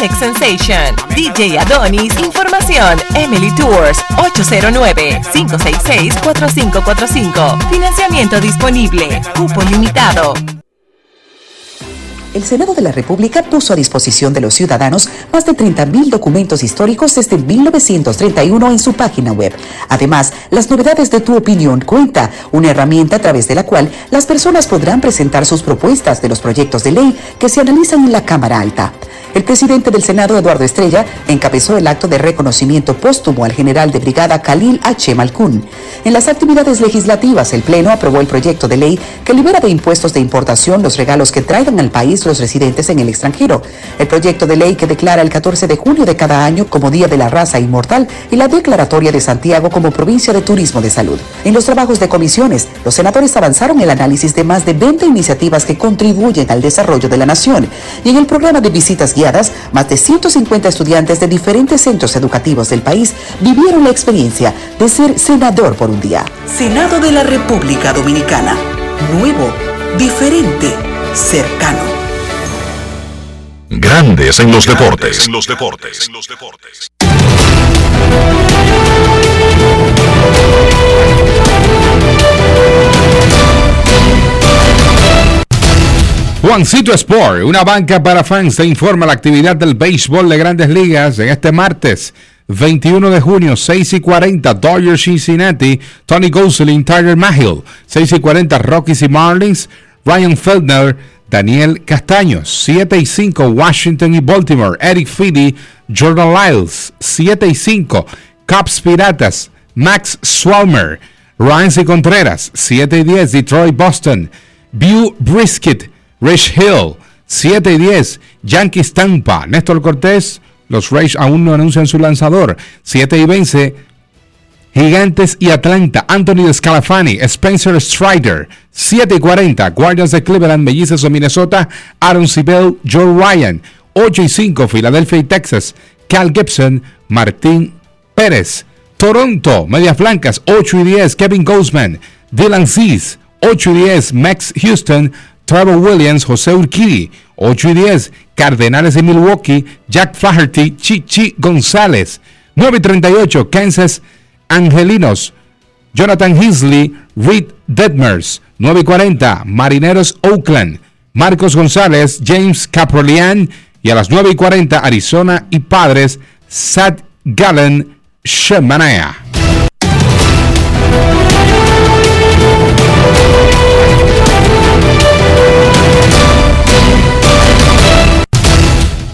[SPEAKER 16] Alex Sensation, DJ Adonis, Información, Emily Tours, 809-566-4545. Financiamiento disponible, cupo limitado.
[SPEAKER 34] El Senado de la República puso a disposición de los ciudadanos más de 30.000 documentos históricos desde 1931 en su página web. Además, las novedades de Tu Opinión Cuenta, una herramienta a través de la cual las personas podrán presentar sus propuestas de los proyectos de ley que se analizan en la Cámara Alta. El presidente del Senado, Eduardo Estrella, encabezó el acto de reconocimiento póstumo al general de brigada Khalil H. Malkun. En las actividades legislativas, el Pleno aprobó el proyecto de ley que libera de impuestos de importación los regalos que traigan al país nuestros residentes en el extranjero. El proyecto de ley que declara el 14 de junio de cada año como Día de la Raza Inmortal y la declaratoria de Santiago como provincia de turismo de salud. En los trabajos de comisiones, los senadores avanzaron el análisis de más de 20 iniciativas que contribuyen al desarrollo de la nación. Y en el programa de visitas guiadas, más de 150 estudiantes de diferentes centros educativos del país vivieron la experiencia de ser senador por un día. Senado de la República Dominicana. Nuevo, diferente, cercano.
[SPEAKER 9] Grandes en los deportes.
[SPEAKER 32] En los deportes. En los deportes.
[SPEAKER 2] Juancito Sport, una banca para fans, te informa la actividad del béisbol de grandes ligas en este martes 21 de junio, 6 y 40, Dodgers Cincinnati, Tony Gosselin, Tiger Mahill, 6 y 40, Rockies y Marlins, Ryan Feldner, Daniel Castaños, 7 y 5, Washington y Baltimore, Eric Feedy, Jordan Lyles, 7 y 5, Cubs Piratas, Max Swalmer, Ryan y Contreras, 7 y 10, Detroit Boston, Bew Brisket, Rich Hill, 7 y 10, Yankees Tampa, Néstor Cortés, los Rays aún no anuncian su lanzador, 7 y 20, Gigantes y Atlanta, Anthony Scalafani, Spencer Strider, 7 y 40, Guardians de Cleveland, Mellizos de Minnesota, Aaron Sibel, Joe Ryan, 8 y 5, Filadelfia y Texas, Cal Gibson, Martín Pérez, Toronto, Medias Blancas, 8 y 10, Kevin Goldsman, Dylan Cease, 8 y 10, Max Houston, Trevor Williams, José Urquidi, 8 y 10, Cardenales de Milwaukee, Jack Flaherty, Chichi González, 9 y 38, Kansas Angelinos, Jonathan Hinsley, Reed Detmers, 9 y 40, Marineros Oakland, Marcos González, James Caprolian y a las 9 y 40, Arizona y Padres, Sad Gallen Shemanea.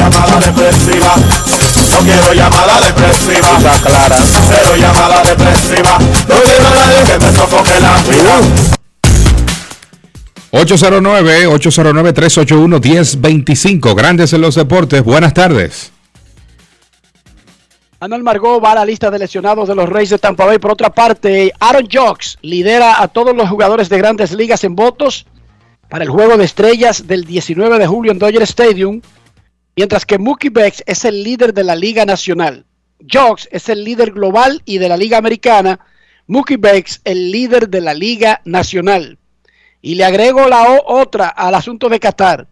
[SPEAKER 35] Llamada depresiva. No quiero llamada depresiva.
[SPEAKER 30] clara.
[SPEAKER 35] Cero llamada depresiva. No quiero a nadie que me sofoque la vida.
[SPEAKER 2] 809-809-381-1025. Grandes en los deportes. Buenas tardes.
[SPEAKER 4] Manuel Margot va a la lista de lesionados de los Reyes de Tampa Bay. Por otra parte, Aaron Jocks lidera a todos los jugadores de grandes ligas en votos para el juego de estrellas del 19 de julio en Dodger Stadium, mientras que Mookie Betts es el líder de la Liga Nacional. Jocks es el líder global y de la Liga Americana. Mookie Betts el líder de la Liga Nacional. Y le agrego la otra al asunto de Qatar.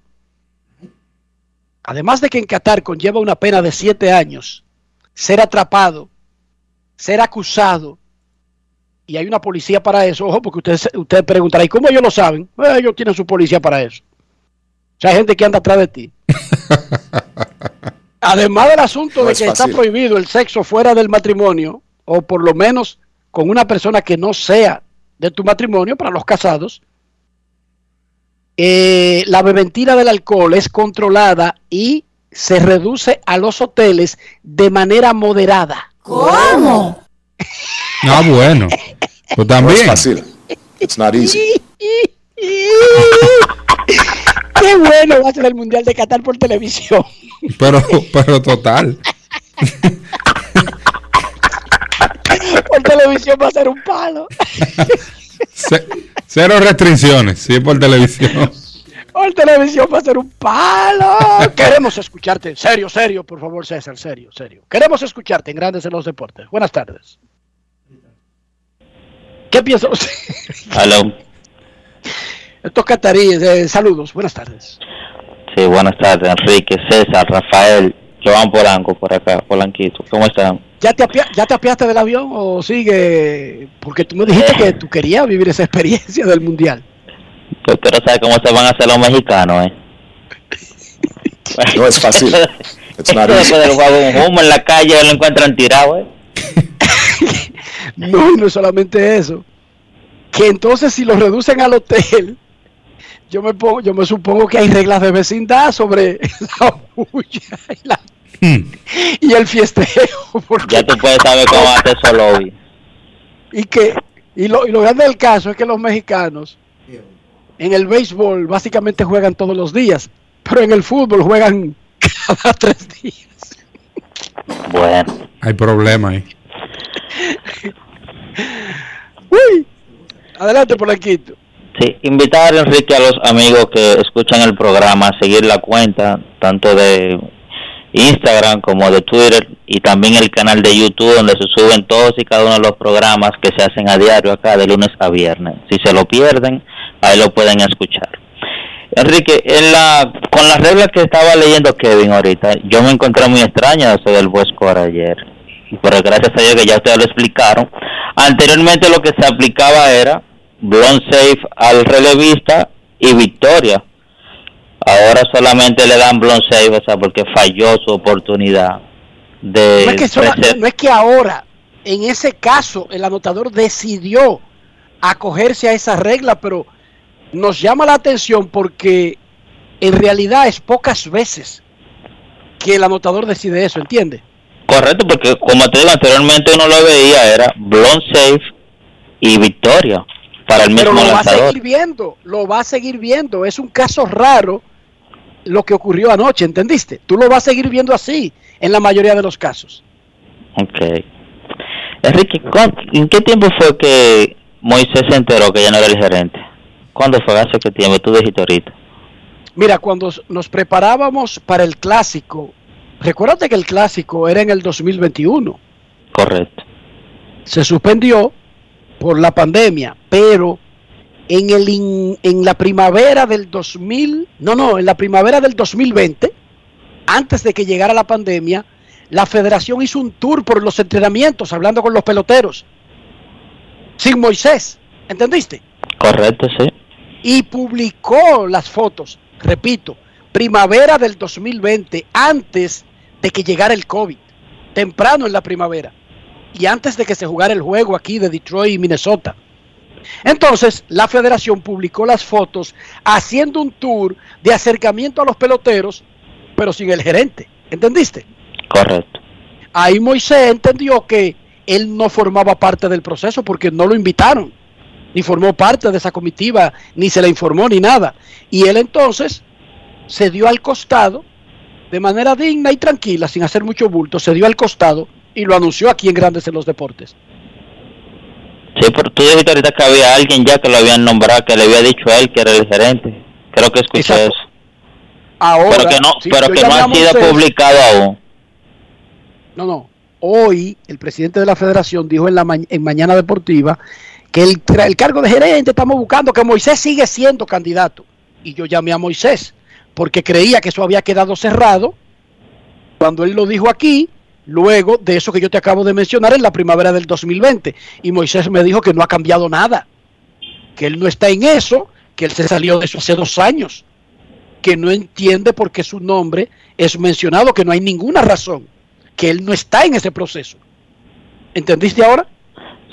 [SPEAKER 4] Además de que en Qatar conlleva una pena de siete años, ser atrapado, ser acusado, y hay una policía para eso. Ojo, porque ustedes usted preguntarán, ¿y cómo ellos lo saben? Eh, ellos tienen su policía para eso. O sea, hay gente que anda atrás de ti. Además del asunto
[SPEAKER 26] No
[SPEAKER 4] de
[SPEAKER 26] es
[SPEAKER 4] que está prohibido el sexo fuera del matrimonio, o por lo menos con una persona que no sea de tu matrimonio, para los casados, eh, la beventina del alcohol es controlada y se reduce a los hoteles de manera moderada.
[SPEAKER 25] ¿Cómo?
[SPEAKER 2] Ah, bueno. Pues
[SPEAKER 26] No es
[SPEAKER 2] también.
[SPEAKER 26] fácil. It's not easy.
[SPEAKER 4] Qué bueno va a ser el Mundial de Qatar por televisión.
[SPEAKER 2] Pero, pero total.
[SPEAKER 4] por televisión va a ser un palo.
[SPEAKER 2] Ce- Cero restricciones, sí, por televisión.
[SPEAKER 4] Por televisión va a ser un palo. Queremos escucharte. Serio, serio, por favor, César, serio, serio. Queremos escucharte en Grandes en los Deportes. Buenas tardes. ¿Qué piensa usted?
[SPEAKER 31] Aló.
[SPEAKER 4] Estos cataríes, eh, saludos, buenas tardes.
[SPEAKER 31] Sí, buenas tardes, Enrique, César, Rafael, Joan Polanco por acá, Polanquito. ¿Cómo están?
[SPEAKER 4] ¿Ya te, apia- ¿Ya te apiaste del avión o sigue? Porque tú me dijiste que tú querías vivir esa experiencia del Mundial.
[SPEAKER 31] Yo quiero saber cómo se van a hacer los mexicanos, ¿eh?
[SPEAKER 26] No es fácil.
[SPEAKER 31] Después del juego, un humo en la calle lo encuentran tirado, ¿eh?
[SPEAKER 4] No, y no es solamente eso. Que entonces si lo reducen al hotel, yo me pongo, yo me supongo que hay reglas de vecindad sobre la bulla y, la- y el fiesteo. porque-
[SPEAKER 31] Ya tú puedes saber cómo ser su lobby.
[SPEAKER 4] y que y lo, y lo grande del caso es que los mexicanos en el béisbol básicamente juegan todos los días, pero en el fútbol juegan cada tres días.
[SPEAKER 31] Bueno.
[SPEAKER 2] Hay problema ahí.
[SPEAKER 4] Uy, adelante por aquí.
[SPEAKER 31] Sí, invitar Enrique a los amigos que escuchan el programa a seguir la cuenta, tanto de Instagram como de Twitter y también el canal de YouTube donde se suben todos y cada uno de los programas que se hacen a diario acá de lunes a viernes. Si se lo pierden, ahí lo pueden escuchar. Enrique, en la, con las reglas que estaba leyendo Kevin ahorita, yo me encontré muy extraño eso del buen score ayer. Pero gracias a Dios que ya ustedes lo explicaron. Anteriormente lo que se aplicaba era blown safe al relevista y victoria. Ahora solamente le dan blown safe, o sea, porque falló su oportunidad de
[SPEAKER 4] No es, que
[SPEAKER 31] prese-
[SPEAKER 4] no es que ahora, en ese caso, el anotador decidió acogerse a esa regla, pero nos llama la atención porque en realidad es pocas veces que el anotador decide eso, ¿entiende?
[SPEAKER 31] Correcto, porque como te digo, anteriormente uno lo veía, era blown safe y victoria para el
[SPEAKER 4] Pero
[SPEAKER 31] mismo
[SPEAKER 4] lo va a
[SPEAKER 31] lanzador.
[SPEAKER 4] seguir viendo, lo va a seguir viendo. Es un caso raro lo que ocurrió anoche, ¿entendiste? Tú lo vas a seguir viendo así en la mayoría de los casos.
[SPEAKER 31] Ok. Enrique, ¿cuán- ¿en qué tiempo fue que Moisés se enteró que ya no era el gerente? ¿Cuándo fue? ¿Hace qué tiempo? Tú dijiste ahorita.
[SPEAKER 4] Mira, cuando nos preparábamos para el clásico, recuérdate que el clásico era en el 2021.
[SPEAKER 31] Correcto.
[SPEAKER 4] Se suspendió por la pandemia, pero en, el in- en la primavera del 2000, no, no, en la primavera del 2020, antes de que llegara la pandemia, la federación hizo un tour por los entrenamientos, hablando con los peloteros, sin Moisés, ¿entendiste?
[SPEAKER 31] Correcto, sí.
[SPEAKER 4] y publicó las fotos, repito, primavera del 2020, antes de que llegara el COVID, temprano en la primavera, y antes de que se jugara el juego aquí de Detroit y Minnesota. Entonces, la federación publicó las fotos haciendo un tour de acercamiento a los peloteros, pero sin el gerente, ¿entendiste?
[SPEAKER 31] Correcto.
[SPEAKER 4] Ahí Moisés entendió que él no formaba parte del proceso porque no lo invitaron, ni formó parte de esa comitiva, ni se le informó ni nada. Y él entonces se dio al costado, de manera digna y tranquila, sin hacer mucho bulto, se dio al costado y lo anunció aquí en Grandes en los Deportes.
[SPEAKER 31] Sí, pero tú dijiste ahorita que había alguien ya que lo habían nombrado, que le había dicho a él que era el gerente. Creo que escuché
[SPEAKER 4] Exacto.
[SPEAKER 31] eso.
[SPEAKER 4] Ahora,
[SPEAKER 31] pero que no,
[SPEAKER 4] sí,
[SPEAKER 31] pero que no ha sido publicado aún.
[SPEAKER 4] No, no. Hoy el presidente de la federación dijo en, la ma- en Mañana Deportiva que el, el cargo de gerente estamos buscando que Moisés sigue siendo candidato. Y yo llamé a Moisés porque creía que eso había quedado cerrado cuando él lo dijo aquí, luego de eso que yo te acabo de mencionar en la primavera del 2020. Y Moisés me dijo que no ha cambiado nada, que él no está en eso, que él se salió de eso hace dos años, que no entiende por qué su nombre es mencionado, que no hay ninguna razón, que él no está en ese proceso. ¿Entendiste ahora?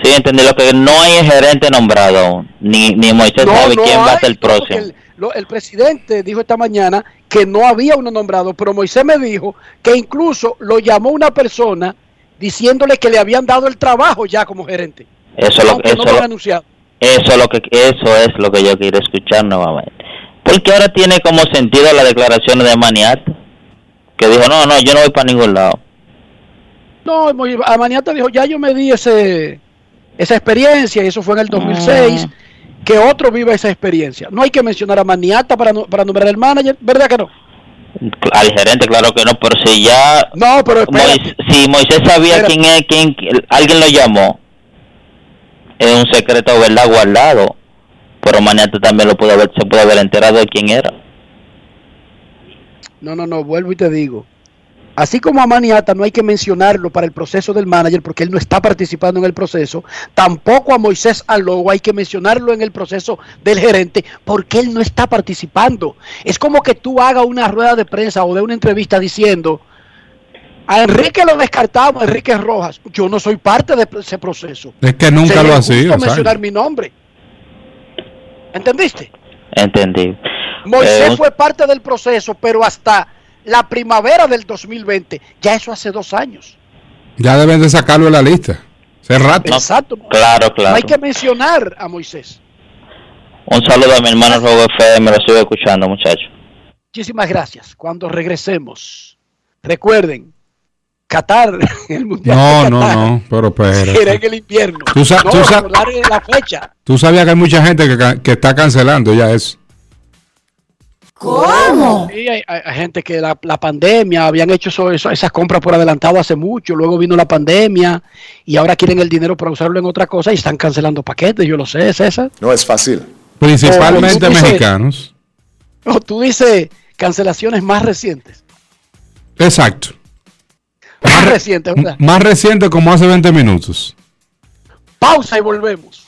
[SPEAKER 31] Sí, entendí lo que no hay gerente nombrado aún. Ni, ni Moisés sabe quién va a ser el próximo.
[SPEAKER 4] El, lo- el presidente dijo esta mañana que no había uno nombrado, pero Moisés me dijo que incluso lo llamó una persona diciéndole que le habían dado el trabajo ya como gerente.
[SPEAKER 31] Eso lo, eso,
[SPEAKER 4] no lo anunciado.
[SPEAKER 31] eso lo que eso es lo que yo quiero escuchar nuevamente. Porque ahora tiene como sentido la declaración de Maniata, que dijo, no, no, yo no voy para ningún lado.
[SPEAKER 4] No, Amaniata dijo, ya yo me di ese, esa experiencia, y eso fue en el 2006, que otro viva esa experiencia. No hay que mencionar a Maniata para, para nombrar el manager, ¿verdad que no?
[SPEAKER 31] Al gerente, claro que no, pero si ya...
[SPEAKER 4] No, pero
[SPEAKER 31] si Moisés sabía
[SPEAKER 4] Espérate.
[SPEAKER 31] quién es, quién, alguien lo llamó, es un secreto, ¿verdad? Guardado. Pero Maniata también lo pudo haber, se puede haber enterado de quién era.
[SPEAKER 4] No, no, no, vuelvo y te digo. Así como a Maniata no hay que mencionarlo para el proceso del manager porque él no está participando en el proceso, tampoco a Moisés Alogo hay que mencionarlo en el proceso del gerente porque él no está participando. Es como que tú hagas una rueda de prensa o de una entrevista diciendo, a Enrique lo descartamos, Enrique Rojas, yo no soy parte de ese proceso.
[SPEAKER 2] Es que nunca
[SPEAKER 4] Sería
[SPEAKER 2] lo ha
[SPEAKER 4] injusto
[SPEAKER 2] sido. ¿sabes?
[SPEAKER 4] mencionar mi nombre. ¿Entendiste?
[SPEAKER 31] Entendí.
[SPEAKER 4] Moisés
[SPEAKER 31] Eh,
[SPEAKER 4] fue parte del proceso, pero hasta la primavera del 2020, ya eso hace dos años.
[SPEAKER 2] Ya deben de sacarlo de la lista. Hace rato.
[SPEAKER 4] Exacto.
[SPEAKER 31] Claro,
[SPEAKER 4] No
[SPEAKER 31] claro.
[SPEAKER 4] hay que mencionar a Moisés.
[SPEAKER 31] Un saludo a mi hermano Robo FM, lo sigo escuchando, muchacho.
[SPEAKER 4] Muchísimas gracias. Cuando regresemos, recuerden, Qatar, el Mundial
[SPEAKER 2] No,
[SPEAKER 4] de
[SPEAKER 2] no,
[SPEAKER 4] Qatar,
[SPEAKER 2] no, pero espera.
[SPEAKER 4] en el invierno.
[SPEAKER 2] Tú sa-
[SPEAKER 4] no,
[SPEAKER 2] tú sa-
[SPEAKER 4] alarguen la fecha.
[SPEAKER 2] Tú sabías que hay mucha gente que, que está cancelando ya eso.
[SPEAKER 4] ¿Cómo? Sí, hay, hay- hay gente que la, la pandemia habían hecho eso- eso- esas compras por adelantado hace mucho, luego vino la pandemia y ahora quieren el dinero para usarlo en otra cosa y están cancelando paquetes, yo lo sé, César.
[SPEAKER 36] No es fácil.
[SPEAKER 2] Principalmente
[SPEAKER 4] Oh, dices-
[SPEAKER 2] mexicanos.
[SPEAKER 4] O tú dices cancelaciones más recientes.
[SPEAKER 2] Exacto.
[SPEAKER 4] Más recientes, ¿verdad?
[SPEAKER 2] Más reciente como hace 20 minutos.
[SPEAKER 4] Pausa y volvemos.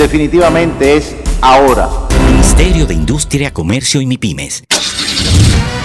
[SPEAKER 37] definitivamente es ahora.
[SPEAKER 38] Ministerio de Industria, Comercio y MIPIMES.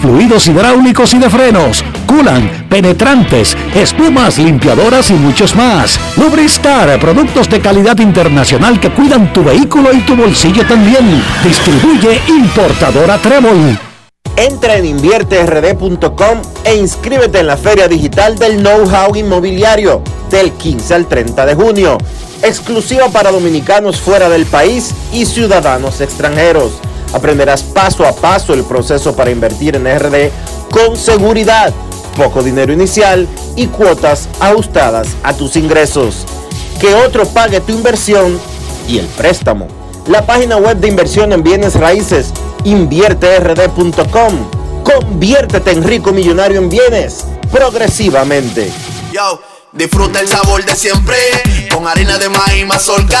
[SPEAKER 39] fluidos hidráulicos y de frenos, culan, penetrantes, espumas, limpiadoras y muchos más. Lubristar, productos de calidad internacional que cuidan tu vehículo y tu bolsillo también. Distribuye importadora Trébol.
[SPEAKER 15] Entra en invierterd.com e inscríbete en la Feria Digital del Know-How Inmobiliario del 15 al 30 de junio, exclusiva para dominicanos fuera del país y ciudadanos extranjeros. Aprenderás paso a paso el proceso para invertir en RD con seguridad, poco dinero inicial y cuotas ajustadas a tus ingresos. Que otro pague tu inversión y el préstamo. La página web de inversión en bienes raíces invierterd.com. Conviértete en rico millonario en bienes progresivamente.
[SPEAKER 13] Yo, disfruta el sabor de siempre con harina de maíz mazorca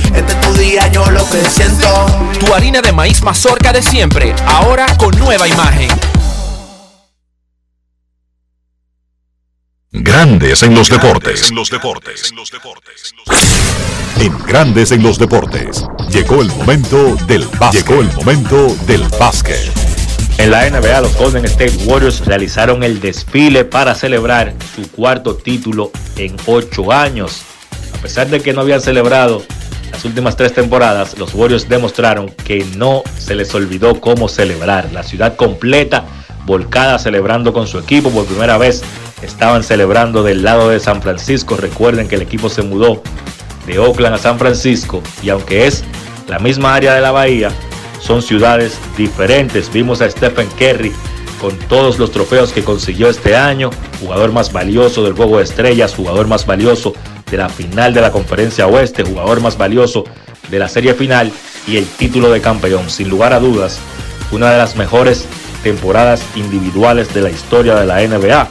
[SPEAKER 13] Este es tu día, yo lo que siento.
[SPEAKER 14] Tu harina de maíz mazorca de siempre, ahora con nueva imagen.
[SPEAKER 9] Grandes en los deportes. En los deportes. En Grandes en los deportes. Llegó el momento del básquet. Llegó el momento del básquet.
[SPEAKER 40] En la NBA, los Golden State Warriors realizaron el desfile para celebrar su cuarto título en ocho años. A pesar de que no habían celebrado las últimas tres temporadas, los Warriors demostraron que no se les olvidó cómo celebrar. La ciudad completa volcada celebrando con su equipo por primera vez. Estaban celebrando del lado de San Francisco. Recuerden que el equipo se mudó de Oakland a San Francisco y aunque es la misma área de la bahía, son ciudades diferentes. Vimos a Stephen Curry con todos los trofeos que consiguió este año, jugador más valioso del juego de estrellas, jugador más valioso de la final de la conferencia oeste, jugador más valioso de la serie final y el título de campeón. Sin lugar a dudas, una de las mejores temporadas individuales de la historia de la NBA.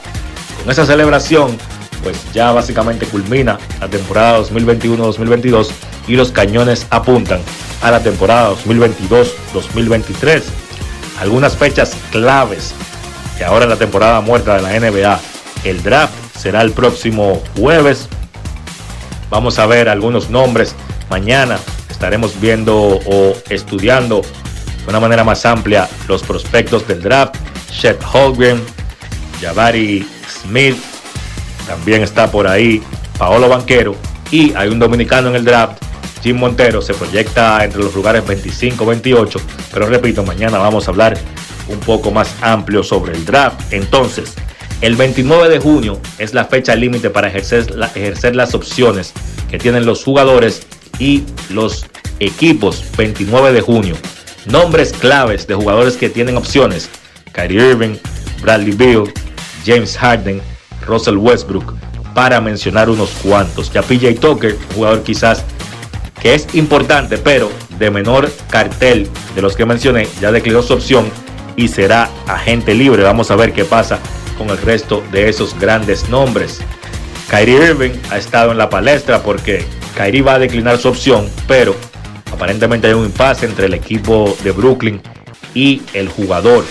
[SPEAKER 40] Con esa celebración, pues ya básicamente culmina la temporada 2021-2022 y los cañones apuntan a la temporada 2022-2023. Algunas fechas claves que ahora en la temporada muerta de la NBA, el draft será el próximo jueves. Vamos a ver algunos nombres mañana. Estaremos viendo o estudiando de una manera más amplia los prospectos del draft. Chet Holgren, Jabari Smith, también está por ahí Paolo Banquero y hay un dominicano en el draft Jim Montero se proyecta entre los lugares 25-28, pero repito, mañana vamos a hablar un poco más amplio sobre el draft. Entonces, el 29 de junio es la fecha límite para ejercer, las opciones que tienen los jugadores y los equipos 29 de junio. Nombres claves de jugadores que tienen opciones. Kyrie Irving, Bradley Beal, James Harden, Russell Westbrook, para mencionar unos cuantos. Ya PJ Tucker, jugador quizás que es importante, pero de menor cartel de los que mencioné, ya declaró su opción y será agente libre. Vamos a ver qué pasa con el resto de esos grandes nombres. Kyrie Irving ha estado en la palestra porque Kyrie va a declinar su opción, pero aparentemente hay un impasse entre el equipo de Brooklyn y el jugador.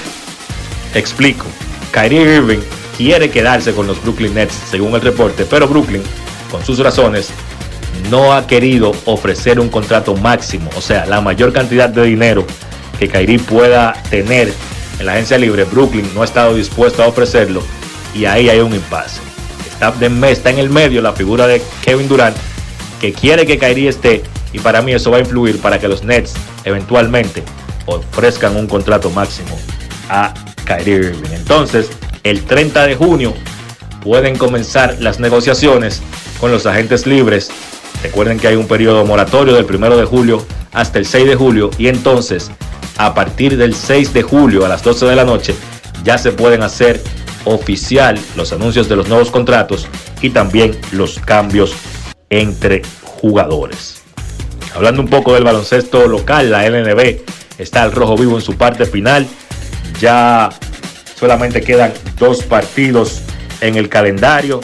[SPEAKER 40] Explico. Kyrie Irving quiere quedarse con los Brooklyn Nets según el reporte, pero Brooklyn, con sus razones, no ha querido ofrecer un contrato máximo, o sea, la mayor cantidad de dinero que Kyrie pueda tener en la agencia libre, Brooklyn no ha estado dispuesto a ofrecerlo y ahí hay un impasse. Está, está en el medio la figura de Kevin Durant que quiere que Kyrie esté y para mí eso va a influir para que los Nets eventualmente ofrezcan un contrato máximo a Kyrie Irving. Entonces, el 30 de junio pueden comenzar las negociaciones con los agentes libres Recuerden que hay un periodo moratorio del 1 de julio hasta el 6 de julio y entonces a partir del 6 de julio a las 12 de la noche ya se pueden hacer oficial los anuncios de los nuevos contratos y también los cambios entre jugadores. Hablando un poco del baloncesto local, la LNB está al rojo vivo en su parte final. Ya solamente quedan dos partidos en el calendario.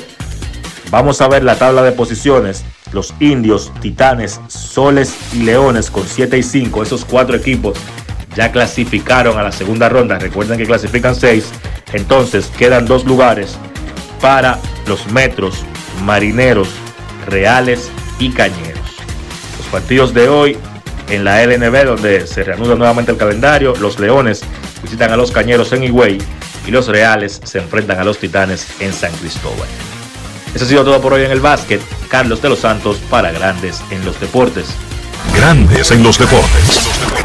[SPEAKER 40] Vamos a ver la tabla de posiciones los indios, titanes, soles y leones con 7 y 5, esos cuatro equipos ya clasificaron a la segunda ronda. Recuerden que clasifican 6. Entonces quedan dos lugares para los metros, marineros, reales y cañeros. Los partidos de hoy en la LNB, donde se reanuda nuevamente el calendario, los leones visitan a los cañeros en Higüey y los reales se enfrentan a los titanes en San Cristóbal. Eso ha sido todo por hoy en el básquet. Carlos de los Santos para Grandes en los Deportes.
[SPEAKER 9] Grandes en los Deportes.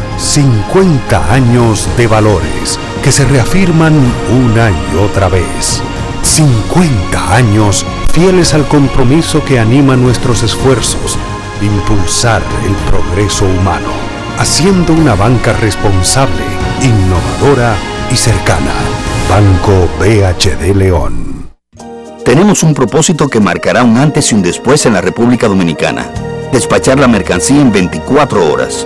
[SPEAKER 27] 50 años de valores que se reafirman una y otra vez. 50 años fieles al compromiso que anima nuestros esfuerzos, impulsar el progreso humano, haciendo una banca responsable, innovadora y cercana. Banco BHD León.
[SPEAKER 41] Tenemos un propósito que marcará un antes y un después en la República Dominicana. Despachar la mercancía en 24 horas.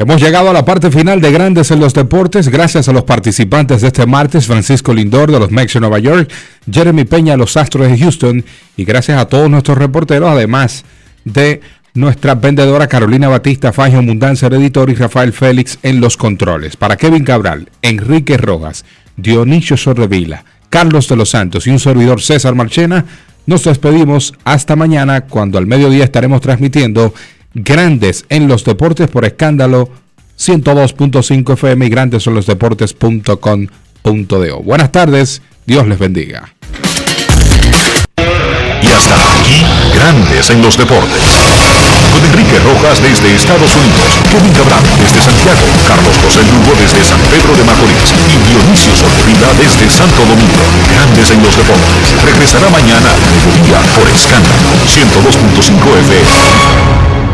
[SPEAKER 2] Hemos llegado a la parte final de Grandes en los Deportes, gracias a los participantes de este martes, Francisco Lindor de los Mex de Nueva York, Jeremy Peña de los Astros de Houston, y gracias a todos nuestros reporteros, además de nuestra vendedora Carolina Batista, Fangio Mundanza, el editor, y Rafael Félix en los controles. Para Kevin Cabral, Enrique Rojas, Dionisio Sorrevila, Carlos de los Santos y un servidor César Marchena, nos despedimos hasta mañana cuando al mediodía estaremos transmitiendo Grandes en los Deportes por escándalo 102.5 FM y grandes en los deportes.com.do. Buenas tardes, Dios les bendiga.
[SPEAKER 9] Y hasta aquí, Grandes en los Deportes. Con Enrique Rojas desde Estados Unidos, Kevin Cabral desde Santiago, Carlos José Lugo desde San Pedro de Macorís y Dionisio Solterida desde Santo Domingo. Grandes en los Deportes. Regresará mañana a mediodía por Escándalo 102.5 FM.